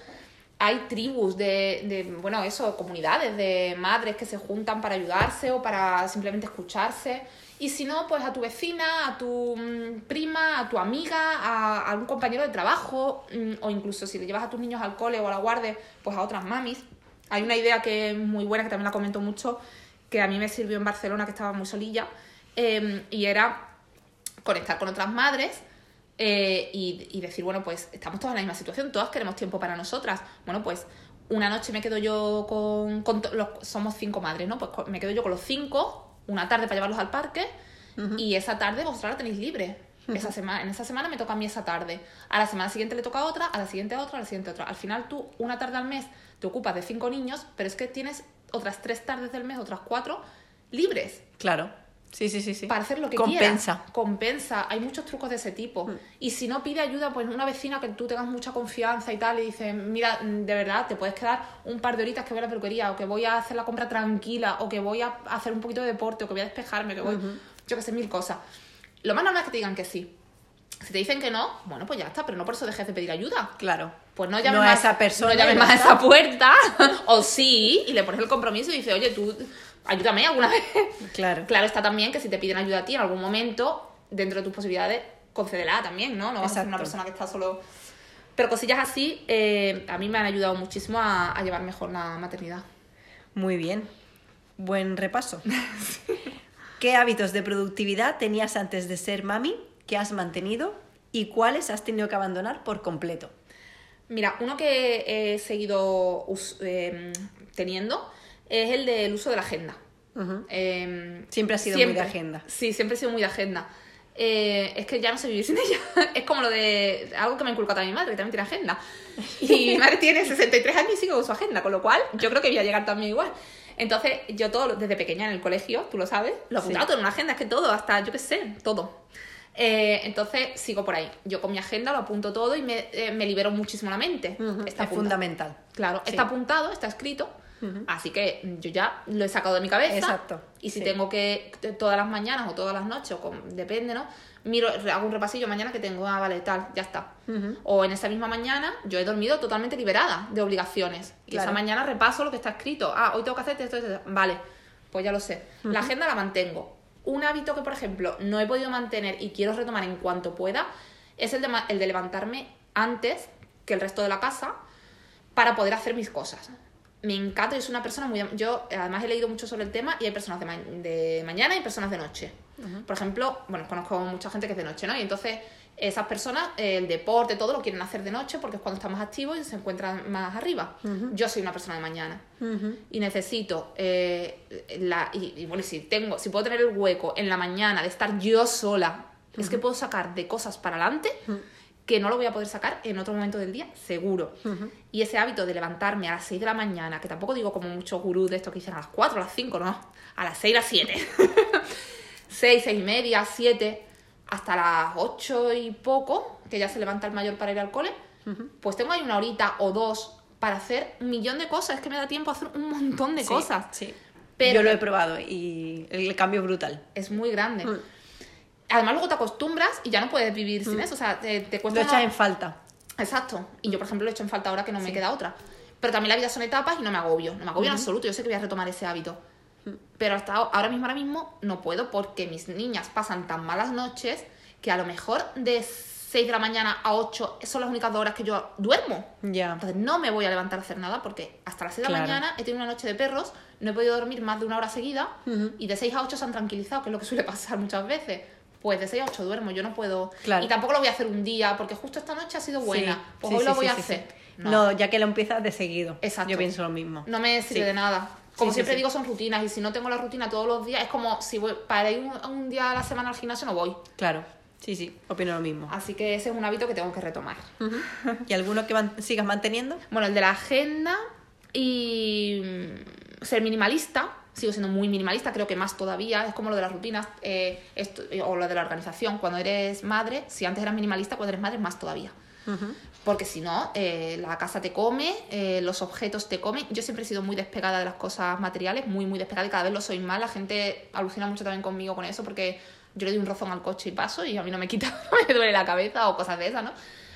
Hay tribus de, de, bueno, eso, comunidades de madres que se juntan para ayudarse o para simplemente escucharse. Y si no, pues a tu vecina, a tu mm, prima, a tu amiga, a, a un compañero de trabajo, mm, o incluso si le llevas a tus niños al cole o a la guardia, pues a otras mamis. Hay una idea que es muy buena, que también la comento mucho, que a mí me sirvió en Barcelona, que estaba muy solilla, eh, y era conectar con otras madres eh, y, decir, bueno, pues estamos todas en la misma situación, todas queremos tiempo para nosotras. Bueno, pues una noche me quedo yo con, con los, somos cinco madres, ¿no? Pues me quedo yo con los cinco, una tarde para llevarlos al parque y esa tarde vosotras la tenéis libre. Esa semana, en esa semana me toca a mí esa tarde. A la semana siguiente le toca a otra, a la siguiente a otra, a la siguiente a otra. Al final tú, una tarde al mes, te ocupas de cinco niños, pero es que tienes otras tres tardes del mes, otras cuatro, libres Claro. Sí, sí, sí, sí. para hacer lo que Compensa. quieras. Compensa. Hay muchos trucos de ese tipo. Y si no pide ayuda, pues una vecina que tú tengas mucha confianza y tal, y dice, mira, mm, de verdad, te puedes quedar un par de horitas que voy a la peluquería, o que voy a hacer la compra tranquila, o que voy a hacer un poquito de deporte, o que voy a despejarme, que voy, yo que sé, mil cosas. Lo más normal es que te digan que sí. Si te dicen que no, bueno, pues ya está, pero no por eso dejes de pedir ayuda. Claro. Pues no llames No a más esa persona no llames más a esa puerta. [LAUGHS] o sí, y le pones el compromiso y dices, oye, tú, ayúdame alguna [LAUGHS] vez. Claro. Claro está también que si te piden ayuda a ti en algún momento, dentro de tus posibilidades, concédela también, ¿no? No vas a ser una persona que está solo... Pero cosillas así eh, a mí me han ayudado muchísimo a, a llevar mejor la maternidad. Muy bien. Buen repaso. [LAUGHS] ¿Qué hábitos de productividad tenías antes de ser mami que has mantenido y cuáles has tenido que abandonar por completo? Mira, uno que he seguido eh, teniendo es el del uso de la agenda. Ujú. Eh, Siempre has sido muy de agenda. Sí, siempre he sido muy de agenda. Eh, es que ya no sé vivir sin [LAUGHS] ella. es como lo de algo que me ha inculcado a mi madre, que también tiene agenda. [LAUGHS] Y mi madre tiene 63 años y sigue con su agenda, con lo cual yo creo que voy a llegar también igual. Entonces, yo todo, desde pequeña en el colegio, tú lo sabes, lo apuntaba Sí. todo en una agenda, es que todo, hasta yo qué sé, todo. Eh, entonces, sigo por ahí. Yo con mi agenda lo apunto todo y me, eh, me libero muchísimo la mente. Ujú. Está es apuntado. fundamental. Claro, Sí. está apuntado, está escrito. Así que yo ya lo he sacado de mi cabeza. Exacto, Y si sí. tengo que todas las mañanas o todas las noches, o con- depende, ¿no? Miro, hago un repasillo mañana que tengo, ah, vale, tal, ya está. O en esa misma mañana yo he dormido totalmente liberada de obligaciones. Y Claro. esa mañana repaso lo que está escrito. Ah, hoy tengo que hacer esto, esto, esto. Vale, pues ya lo sé. La agenda la mantengo. Un hábito que, por ejemplo, no he podido mantener y quiero retomar en cuanto pueda es el de, el de levantarme antes que el resto de la casa para poder hacer mis cosas. Me encanta, yo soy una persona muy... Yo además he leído mucho sobre el tema y hay personas de, ma- de mañana y personas de noche. Por ejemplo, bueno, conozco mucha gente que es de noche, ¿no? Y entonces esas personas, eh, el deporte, todo lo quieren hacer de noche porque es cuando están más activos y se encuentran más arriba. Yo soy una persona de mañana y necesito eh, la y, y bueno si tengo si puedo tener el hueco en la mañana de estar yo sola es que puedo sacar de cosas para adelante que no lo voy a poder sacar en otro momento del día seguro y ese hábito de levantarme a las 6 de la mañana que tampoco digo como muchos gurús de estos que dicen a las 4 a las 5 no a las 6 a las 7 6 6 y media 7 hasta las 8 y poco que ya se levanta el mayor para ir al cole pues tengo ahí una horita o dos para hacer un millón de cosas es que me da tiempo a hacer un montón de Sí, cosas Sí. Pero- Yo lo he probado y el cambio es brutal. es muy grande. Mm. Además, luego te acostumbras y ya no puedes vivir sin eso. O sea, te, te Lo cuesta. echas una- en falta. Exacto. Y yo, por ejemplo, lo he hecho en falta ahora que no me queda otra. Pero también la vida son etapas y no me agobio. No me agobio en absoluto. Yo sé que voy a retomar ese hábito. Mm. Pero hasta ahora mismo, ahora mismo, no puedo porque mis niñas pasan tan malas noches que a lo mejor de 6 de la mañana a 8 son las únicas dos horas que yo duermo. Ya. Entonces no me voy a levantar a hacer nada porque hasta las 6 de la mañana he tenido una noche de perros, no he podido dormir más de una hora seguida y de 6 a 8 se han tranquilizado, que es lo que suele [LAUGHS] pasar muchas veces. Pues de 6 a 8 duermo, yo no puedo. Claro. Y tampoco lo voy a hacer un día porque justo esta noche ha sido buena. Sí, Pues sí, hoy sí, lo voy a hacer. No, No. ya que lo empiezas de seguido. Exacto. Yo pienso lo mismo. no me sirve de nada. Como siempre digo, son rutinas y si no tengo la rutina todos los días, es como si voy para ir un, un día a la semana al gimnasio no voy. Claro. Sí, sí, opino lo mismo. Así que ese es un hábito que tengo que retomar. ¿Y alguno que man- sigas manteniendo? Bueno, el de la agenda y mm, ser minimalista. Sigo siendo muy minimalista, creo que más todavía. Es como lo de las rutinas eh, esto- o lo de la organización. Cuando eres madre, si antes eras minimalista, cuando eres madre, más todavía. Porque si no, eh, la casa te come, eh, los objetos te comen. Yo siempre he sido muy despegada de las cosas materiales, muy, muy despegada y cada vez lo soy más. La gente alucina mucho también conmigo con eso porque yo le doy un rozón al coche y paso y a mí no me quita, [LAUGHS] me duele la cabeza o cosas de esas, ¿no?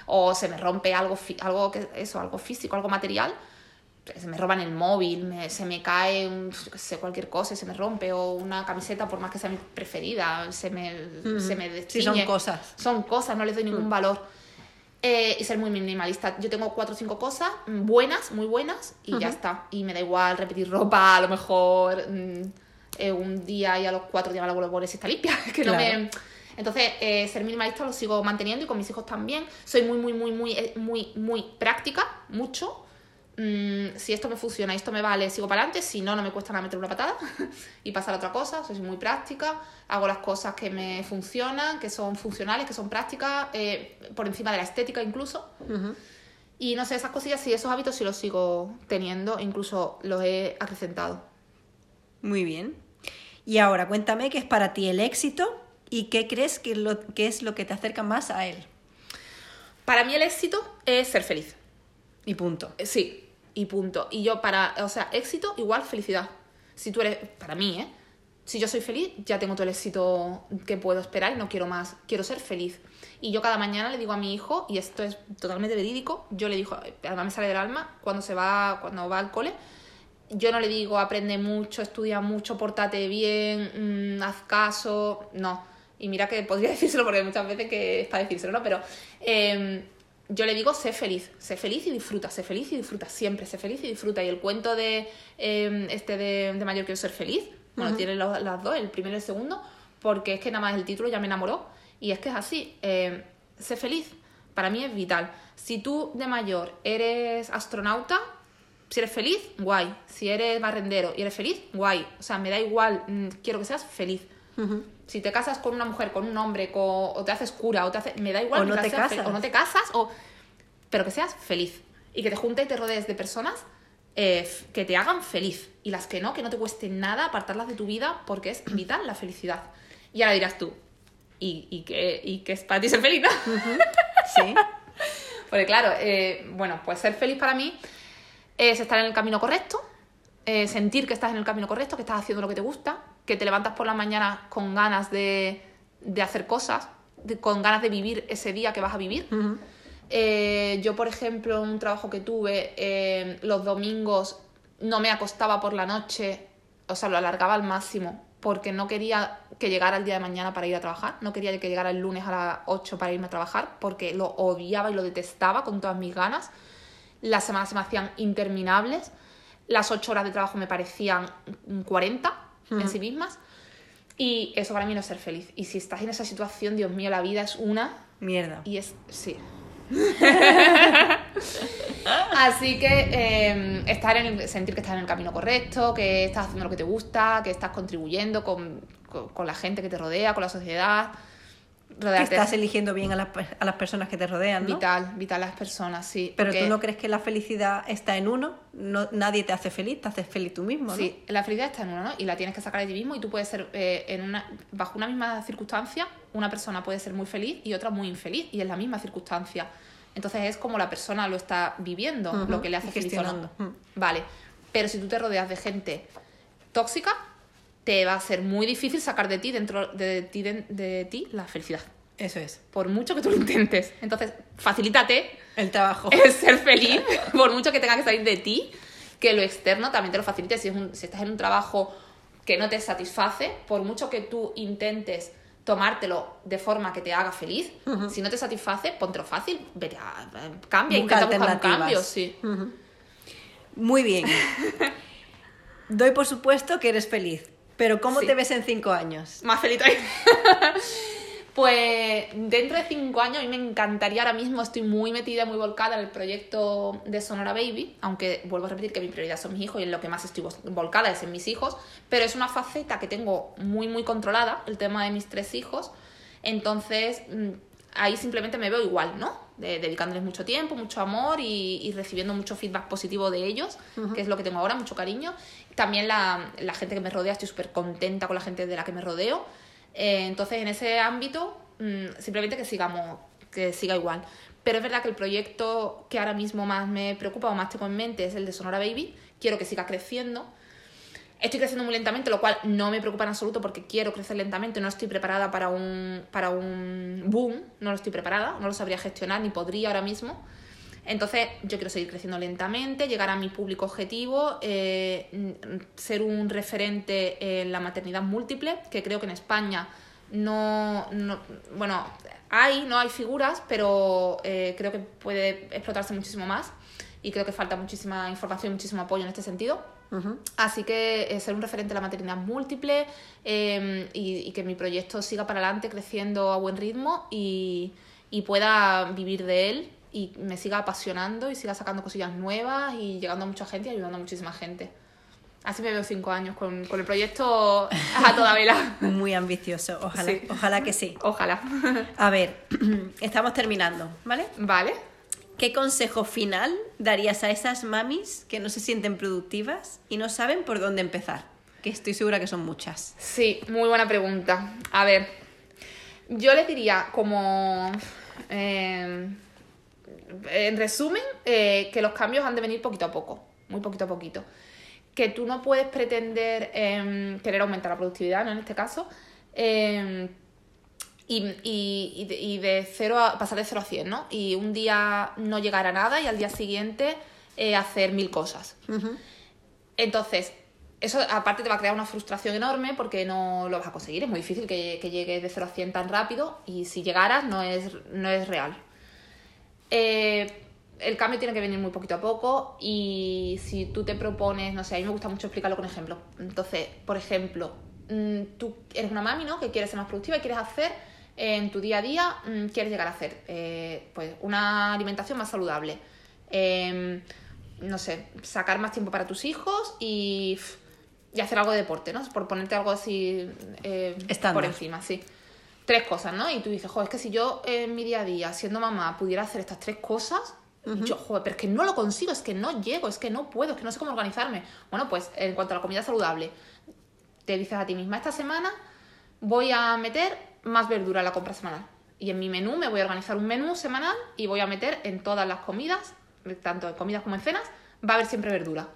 O se me rompe algo, algo que, eso, algo físico, algo material. Se me roban el móvil, me- se me cae un- sé, cualquier cosa se me rompe, o una camiseta, por más que sea mi preferida, se me, se me Sí, son cosas. Son cosas, no les doy ningún valor. Eh, y ser muy minimalista. Yo tengo cuatro o cinco cosas mm, buenas, muy buenas, y ya está. Y me da igual repetir ropa, a lo mejor mm, eh, un día y a los cuatro días me la vuelvo a poner si está limpia. [LAUGHS] que no me... Entonces, eh, ser minimalista lo sigo manteniendo y con mis hijos también. Soy muy, muy, muy, muy, muy, muy práctica, mucho. Mm, si esto me funciona y esto me vale, sigo para adelante. Si no, no me cuesta nada meter una patada [LAUGHS] y pasar a otra cosa. Soy muy práctica. Hago las cosas que me funcionan, que son funcionales, que son prácticas, eh, por encima de la estética incluso. Y no sé, esas cosillas sí, esos hábitos sí los sigo teniendo, incluso los he acrecentado. Muy bien. Y ahora cuéntame qué es para ti el éxito y qué crees que, es lo, que es lo que te acerca más a él. Para mí el éxito es ser feliz. Y punto. Sí, y punto. Y yo para, o sea, éxito igual felicidad. Si tú eres, para mí, ¿eh? Si yo soy feliz, ya tengo todo el éxito que puedo esperar y no quiero más. Quiero ser feliz. Y yo cada mañana le digo a mi hijo, y esto es totalmente verídico, yo le digo, además me sale del alma, cuando se va, cuando va al cole, yo no le digo aprende mucho, estudia mucho, pórtate bien, mm, haz caso, no. Y mira que podría [LAUGHS] decírselo porque muchas veces que es para decírselo, ¿no? Pero eh, yo le digo, sé feliz, sé feliz y disfruta, sé feliz y disfruta, siempre, sé feliz y disfruta. Y el cuento de eh, este de, de mayor quiero ser feliz, bueno, tiene los- las dos, el primero y el segundo, porque es que nada más el título ya me enamoró. Y es que es así, eh, sé feliz, para mí es vital. Si tú de mayor eres astronauta, si eres feliz, guay. Si eres barrendero y eres feliz, guay. O sea, me da igual, mm, quiero que seas feliz. Si te casas con una mujer, con un hombre, con- o te haces cura, o te haces, me da igual. O no te casas. O no te casas, o... pero que seas feliz. Y que te juntes y te rodees de personas eh, que te hagan feliz. Y las que no, que no te cueste nada apartarlas de tu vida porque es vital la felicidad. Y ahora dirás tú, ¿y, y qué, y qué es para ti ser feliz? no? [LAUGHS] Sí. Porque claro, eh, bueno, pues ser feliz para mí es estar en el camino correcto, eh, sentir que estás en el camino correcto, que estás haciendo lo que te gusta, que te levantas por la mañana con ganas de, de hacer cosas, de- con ganas de vivir ese día que vas a vivir. Eh, yo, por ejemplo, en un trabajo que tuve, eh, los domingos no me acostaba por la noche, o sea, lo alargaba al máximo, porque no quería que llegara el día de mañana para ir a trabajar, no quería que llegara el lunes a las 8 para irme a trabajar, porque lo odiaba y lo detestaba con todas mis ganas. Las semanas se me hacían interminables, las 8 horas de trabajo me parecían 40 en sí mismas, y eso para mí no es ser feliz. Y si estás en esa situación, Dios mío, la vida es una Mierda. y es. Sí. [LAUGHS] Así que eh, estar en el- sentir que estás en el camino correcto, que estás haciendo lo que te gusta, que estás contribuyendo con, con- con la gente que te rodea, con la sociedad. Que estás eligiendo bien a las, a las personas que te rodean, ¿no? vital, vital las personas, sí. Pero porque- tú no crees que la felicidad está en uno, no, nadie te hace feliz, te haces feliz tú mismo, ¿no? Sí, la felicidad está en uno, ¿no? Y la tienes que sacar de ti mismo y tú puedes ser, eh, en una, bajo una misma circunstancia, una persona puede ser muy feliz y otra muy infeliz y en la misma circunstancia. Entonces es como la persona lo está viviendo, lo que le hace feliz o no. Vale, pero si tú te rodeas de gente tóxica, te va a ser muy difícil sacar de ti, dentro de ti, de, de ti la felicidad. Eso es. Por mucho que tú lo intentes. Entonces, facilítate El trabajo. [LAUGHS] es ser feliz, por mucho que tenga que salir de ti, que lo externo también te lo facilite. Si, es un- si estás en un trabajo que no te satisface, por mucho que tú intentes tomártelo de forma que te haga feliz, si no te satisface, póntelo fácil, vete a, cambia, Busca intenta buscar un cambio, sí. Muy bien. [LAUGHS] Doy por supuesto que eres feliz, pero ¿cómo Sí. te ves en cinco años? Más feliz. [LAUGHS] Pues dentro de cinco años a mí me encantaría, ahora mismo estoy muy metida, muy volcada en el proyecto de Sonora Baby, aunque vuelvo a repetir que mi prioridad son mis hijos y en lo que más estoy vol- volcada es en mis hijos, pero es una faceta que tengo muy, muy controlada, el tema de mis tres hijos, entonces mm, ahí simplemente me veo igual, ¿no? De- dedicándoles mucho tiempo, mucho amor y, y recibiendo mucho feedback positivo de ellos, que es lo que tengo ahora, mucho cariño. También la, la gente que me rodea, estoy súper contenta con la gente de la que me rodeo. Eh, entonces, en ese ámbito, mm, simplemente que sigamos, que siga igual. Pero es verdad que el proyecto que ahora mismo más me preocupa o más tengo en mente es el de Sonora Baby. Quiero que siga creciendo. Estoy creciendo muy lentamente, lo cual no me preocupa en absoluto porque quiero crecer lentamente. No estoy preparada para un, para un boom, no lo estoy preparada, no lo sabría gestionar ni podría ahora mismo. Entonces, yo quiero seguir creciendo lentamente, llegar a mi público objetivo, eh, ser un referente en la maternidad múltiple, que creo que en España no. no- bueno, hay, no hay figuras, pero eh, creo que puede explotarse muchísimo más y creo que falta muchísima información, muchísimo apoyo en este sentido. Así que eh, ser un referente en la maternidad múltiple eh, y, y que mi proyecto siga para adelante creciendo a buen ritmo y, y pueda vivir de él y me siga apasionando y siga sacando cosillas nuevas y llegando a mucha gente y ayudando a muchísima gente. Así me veo cinco años con, con el proyecto [LAUGHS] a toda vela. Muy ambicioso, ojalá, Sí. ojalá que sí. Ojalá. A ver, [CLEARS THROAT] estamos terminando, ¿vale? Vale. ¿Qué consejo final darías a esas mamis que no se sienten productivas y no saben por dónde empezar? Que estoy segura que son muchas. Sí, muy buena pregunta. A ver, yo les diría como... eh, en resumen, eh, que los cambios han de venir poquito a poco, muy poquito a poquito. Que tú no puedes pretender em, querer aumentar la productividad, ¿no? En este caso. Y, y- y de, cero a, pasar de 0 a 100, ¿no? Y un día no llegar a nada y al día siguiente eh, hacer mil cosas. Entonces, eso aparte te va a crear una frustración enorme porque no lo vas a conseguir. Es muy difícil que, que llegues de 0 a 100 tan rápido y si llegaras no es, no es real. Eh, el cambio tiene que venir muy poquito a poco y si tú te propones, no sé, a mí me gusta mucho explicarlo con ejemplos. Entonces, por ejemplo, mm, tú eres una mami, ¿no? Que quieres ser más productiva y quieres hacer en tu día a día, mm, quieres llegar a hacer eh, pues una alimentación más saludable. Em, no sé, sacar más tiempo para tus hijos y, y hacer algo de deporte, ¿no? Por ponerte algo así eh, por encima, sí. Tres cosas, ¿no? Y tú dices, joder, es que si yo en mi día a día, siendo mamá, pudiera hacer estas tres cosas, yo, joder, pero es que no lo consigo, es que no llego, es que no puedo, es que no sé cómo organizarme. Bueno, pues en cuanto a la comida saludable, te dices a ti misma, esta semana voy a meter más verdura en la compra semanal. Y en mi menú me voy a organizar un menú semanal y voy a meter en todas las comidas, tanto en comidas como en cenas, va a haber siempre verdura.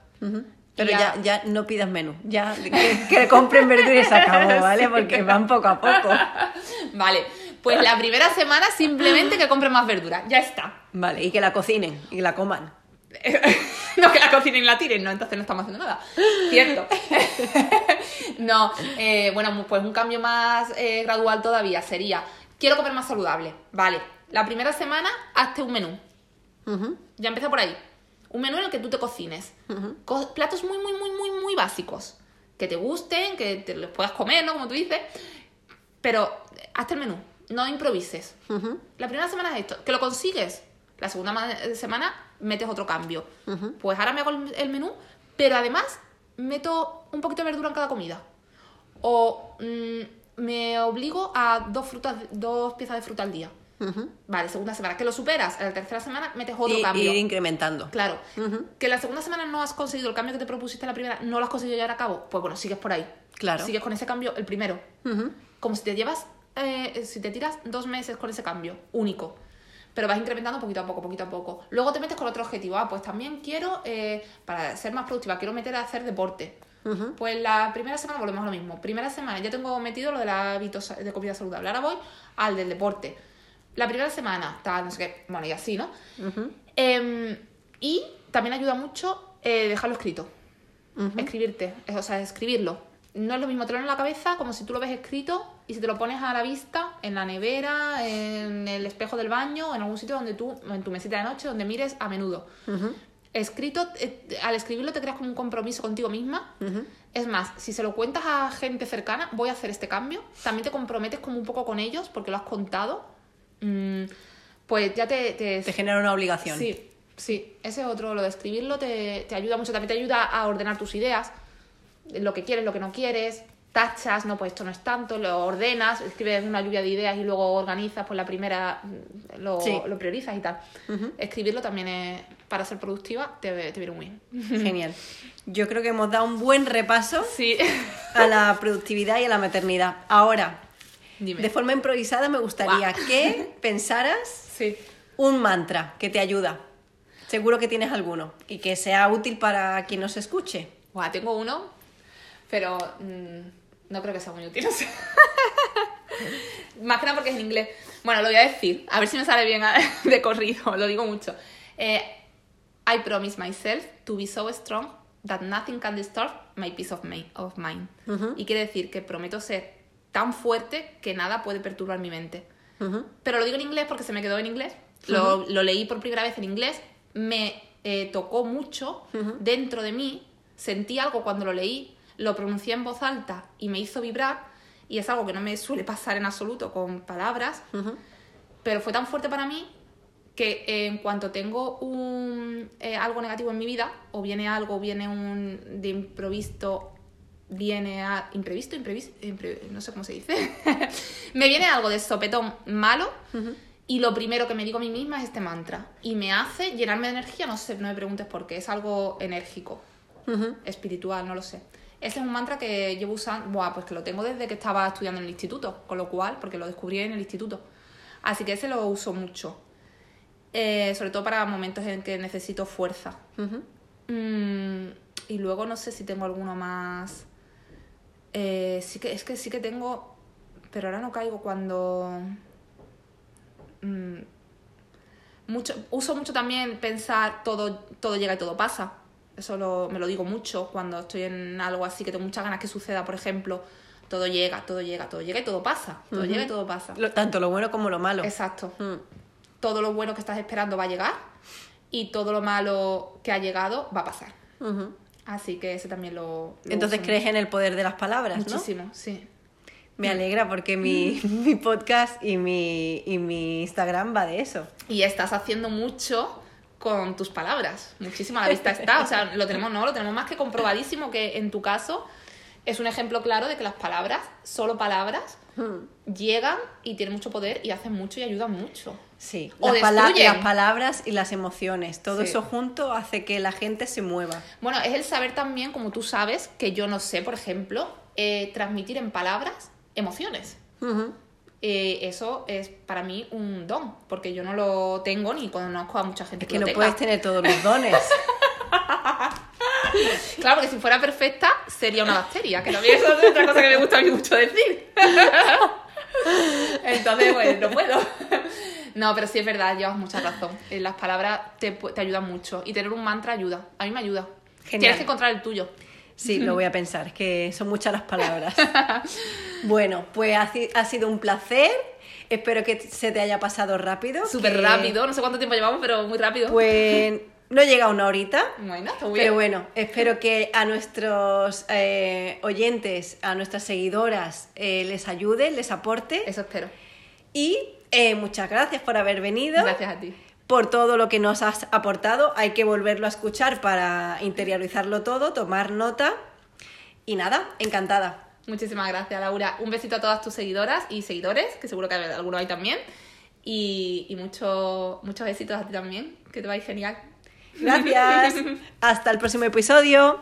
Pero ya, ya no pidas menú, ya que, que compren verduras y se acabó, [LAUGHS] ¿vale? Porque van poco a poco. [LAUGHS] Vale, pues la primera semana simplemente que compren más verdura, ya está. Vale, y que la cocinen y la coman. [LAUGHS] no que la cocinen y la tiren, no, entonces no estamos haciendo nada. Cierto. [LAUGHS] no, eh, bueno, pues un cambio más eh, gradual todavía sería, quiero comer más saludable. Vale, la primera semana hazte un menú. Ya empieza por ahí. Un menú en el que tú te cocines. Co- platos muy, muy, muy, muy, muy básicos. Que te gusten, que te los puedas comer, ¿no? Como tú dices. Pero eh, hazte el menú. No improvises. La primera semana es esto. Que lo consigues. La segunda ma- semana metes otro cambio. Pues ahora me hago el- el menú, pero además meto un poquito de verdura en cada comida. O mm, me obligo a dos frutas, dos piezas de fruta al día. Vale, segunda semana. Que lo superas. En la tercera semana metes otro Y, cambio. ir incrementando. Claro. Ujú. Que la segunda semana no has conseguido el cambio que te propusiste la primera, no lo has conseguido llevar a cabo. Pues bueno, sigues por ahí. Claro. Sigues con ese cambio, el primero. Como si te llevas, eh, si te tiras dos meses con ese cambio, único. Pero vas incrementando poquito a poco, poquito a poco. Luego te metes con otro objetivo. Ah, pues también quiero, eh, para ser más productiva, quiero meter a hacer deporte. Pues la primera semana volvemos a lo mismo. Primera semana ya tengo metido lo del hábito sa- de comida saludable. Ahora voy al del deporte. La primera semana, tal, no sé qué. Bueno, y así, ¿no? Em, y también ayuda mucho eh, dejarlo escrito. Escribirte, o sea, escribirlo. No es lo mismo tenerlo en la cabeza como si tú lo ves escrito y si te lo pones a la vista en la nevera, en el espejo del baño, en algún sitio donde tú, en tu mesita de noche, donde mires a menudo. Escrito, eh, al escribirlo te creas como un compromiso contigo misma. Es más, si se lo cuentas a gente cercana, voy a hacer este cambio, también te comprometes como un poco con ellos porque lo has contado. Mm, pues ya te, te, Te genera una obligación. Sí, sí, ese es otro, lo de escribirlo te, te ayuda mucho, también te ayuda a ordenar tus ideas, lo que quieres, lo que no quieres, tachas, no, pues esto no es tanto, lo ordenas, escribes una lluvia de ideas y luego organizas, pues la primera mm, lo, Sí. lo priorizas y tal. Escribirlo también es, para ser productiva, te, te viene muy bien. [LAUGHS] Genial. Yo creo que hemos dado un buen repaso Sí. [LAUGHS] a la productividad y a la maternidad. Ahora, Dime. de forma improvisada me gustaría que [LAUGHS] pensaras Sí. un mantra que te ayuda. Seguro que tienes alguno y que sea útil para quien nos escuche. Buah, tengo uno, pero mm, no creo que sea muy útil. [LAUGHS] o sea. Más que nada porque es en inglés. Bueno, lo voy a decir, a ver si me sale bien [LAUGHS] de corrido, lo digo mucho. Eh, I promise myself to be so strong that nothing can disturb my peace of, mi- of mind. Ujú. Y quiere decir que prometo ser tan fuerte que nada puede perturbar mi mente. Ujú. Pero lo digo en inglés porque se me quedó en inglés. Lo, lo leí por primera vez en inglés. Me eh, tocó mucho dentro de mí. Sentí algo cuando lo leí. Lo pronuncié en voz alta y me hizo vibrar. Y es algo que no me suele pasar en absoluto con palabras. Pero fue tan fuerte para mí que eh, en cuanto tengo un, eh, algo negativo en mi vida, o viene algo, viene un de improvisto, viene a. imprevisto, imprevisto, impre- no sé cómo se dice. [LAUGHS] me viene algo de sopetón malo. Y lo primero que me digo a mí misma es este mantra. Y me hace llenarme de energía, no sé, no me preguntes por qué, es algo enérgico, espiritual, no lo sé. Ese es un mantra que llevo usando, buah, pues que lo tengo desde que estaba estudiando en el instituto, con lo cual, porque lo descubrí en el instituto. Así que ese lo uso mucho. Eh, sobre todo para momentos en que necesito fuerza. Mm, y luego no sé si tengo alguno más. Eh, sí que, es que sí que tengo. Pero ahora no caigo cuando. Mm, mucho, uso mucho también pensar todo, todo llega y todo pasa. Eso lo- me lo digo mucho cuando estoy en algo así que tengo muchas ganas que suceda, por ejemplo. Todo llega, todo llega, todo llega y todo pasa. Todo llega y todo pasa. Lo- tanto lo bueno como lo malo. Exacto Mm. todo lo bueno que estás esperando va a llegar y todo lo malo que ha llegado va a pasar. Así que ese también lo... lo Entonces crees en el poder de las palabras, ¿no? muchísimo, sí. Me alegra porque mi, [LAUGHS] mi podcast y mi, y mi Instagram va de eso. Y estás haciendo mucho con tus palabras. Muchísimo a la [LAUGHS] vista está. O sea, lo tenemos, no, lo tenemos más que comprobadísimo que en tu caso es un ejemplo claro de que las palabras, solo palabras, Mm. llegan y tienen mucho poder y hacen mucho y ayudan mucho. Sí, O las, pala- destruyen. las palabras y las emociones, todo Sí. eso junto hace que la gente se mueva. Bueno, es el saber también, como tú sabes, que yo no sé, por ejemplo, eh, transmitir en palabras emociones. Eh, eso es para mí un don, porque yo no lo tengo ni conozco a mucha gente Es que, que no puedes tener todos los dones. [LAUGHS] Claro, porque si fuera perfecta, sería una bacteria, que también es otra cosa que me gusta a mí mucho decir. [LAUGHS] Entonces, bueno, no puedo. No, pero sí es verdad, llevas mucha razón. Eh, Las palabras te, te ayudan mucho. Y tener un mantra ayuda. A mí me ayuda. Genial. Tienes que encontrar el tuyo. Sí, lo voy a pensar, es que son muchas las palabras. [LAUGHS] Bueno, pues ha, si- ha sido un placer. Espero que se te haya pasado rápido. Súper que- rápido. No sé cuánto tiempo llevamos, pero muy rápido. Pues no llega a una horita. Bueno, está muy bien. Pero bueno, espero que a nuestros eh, oyentes, a nuestras seguidoras, eh, les ayude, les aporte. Eso espero. Y eh, muchas gracias por haber venido. Gracias a ti. Por todo lo que nos has aportado. Hay que volverlo a escuchar para interiorizarlo todo, tomar nota. Y nada, encantada. Muchísimas gracias, Laura. Un besito a todas tus seguidoras y seguidores, que seguro que algunos hay también. Y, y mucho- muchos besitos a ti también, que te vais genial. Gracias. [LAUGHS] Hasta el próximo episodio.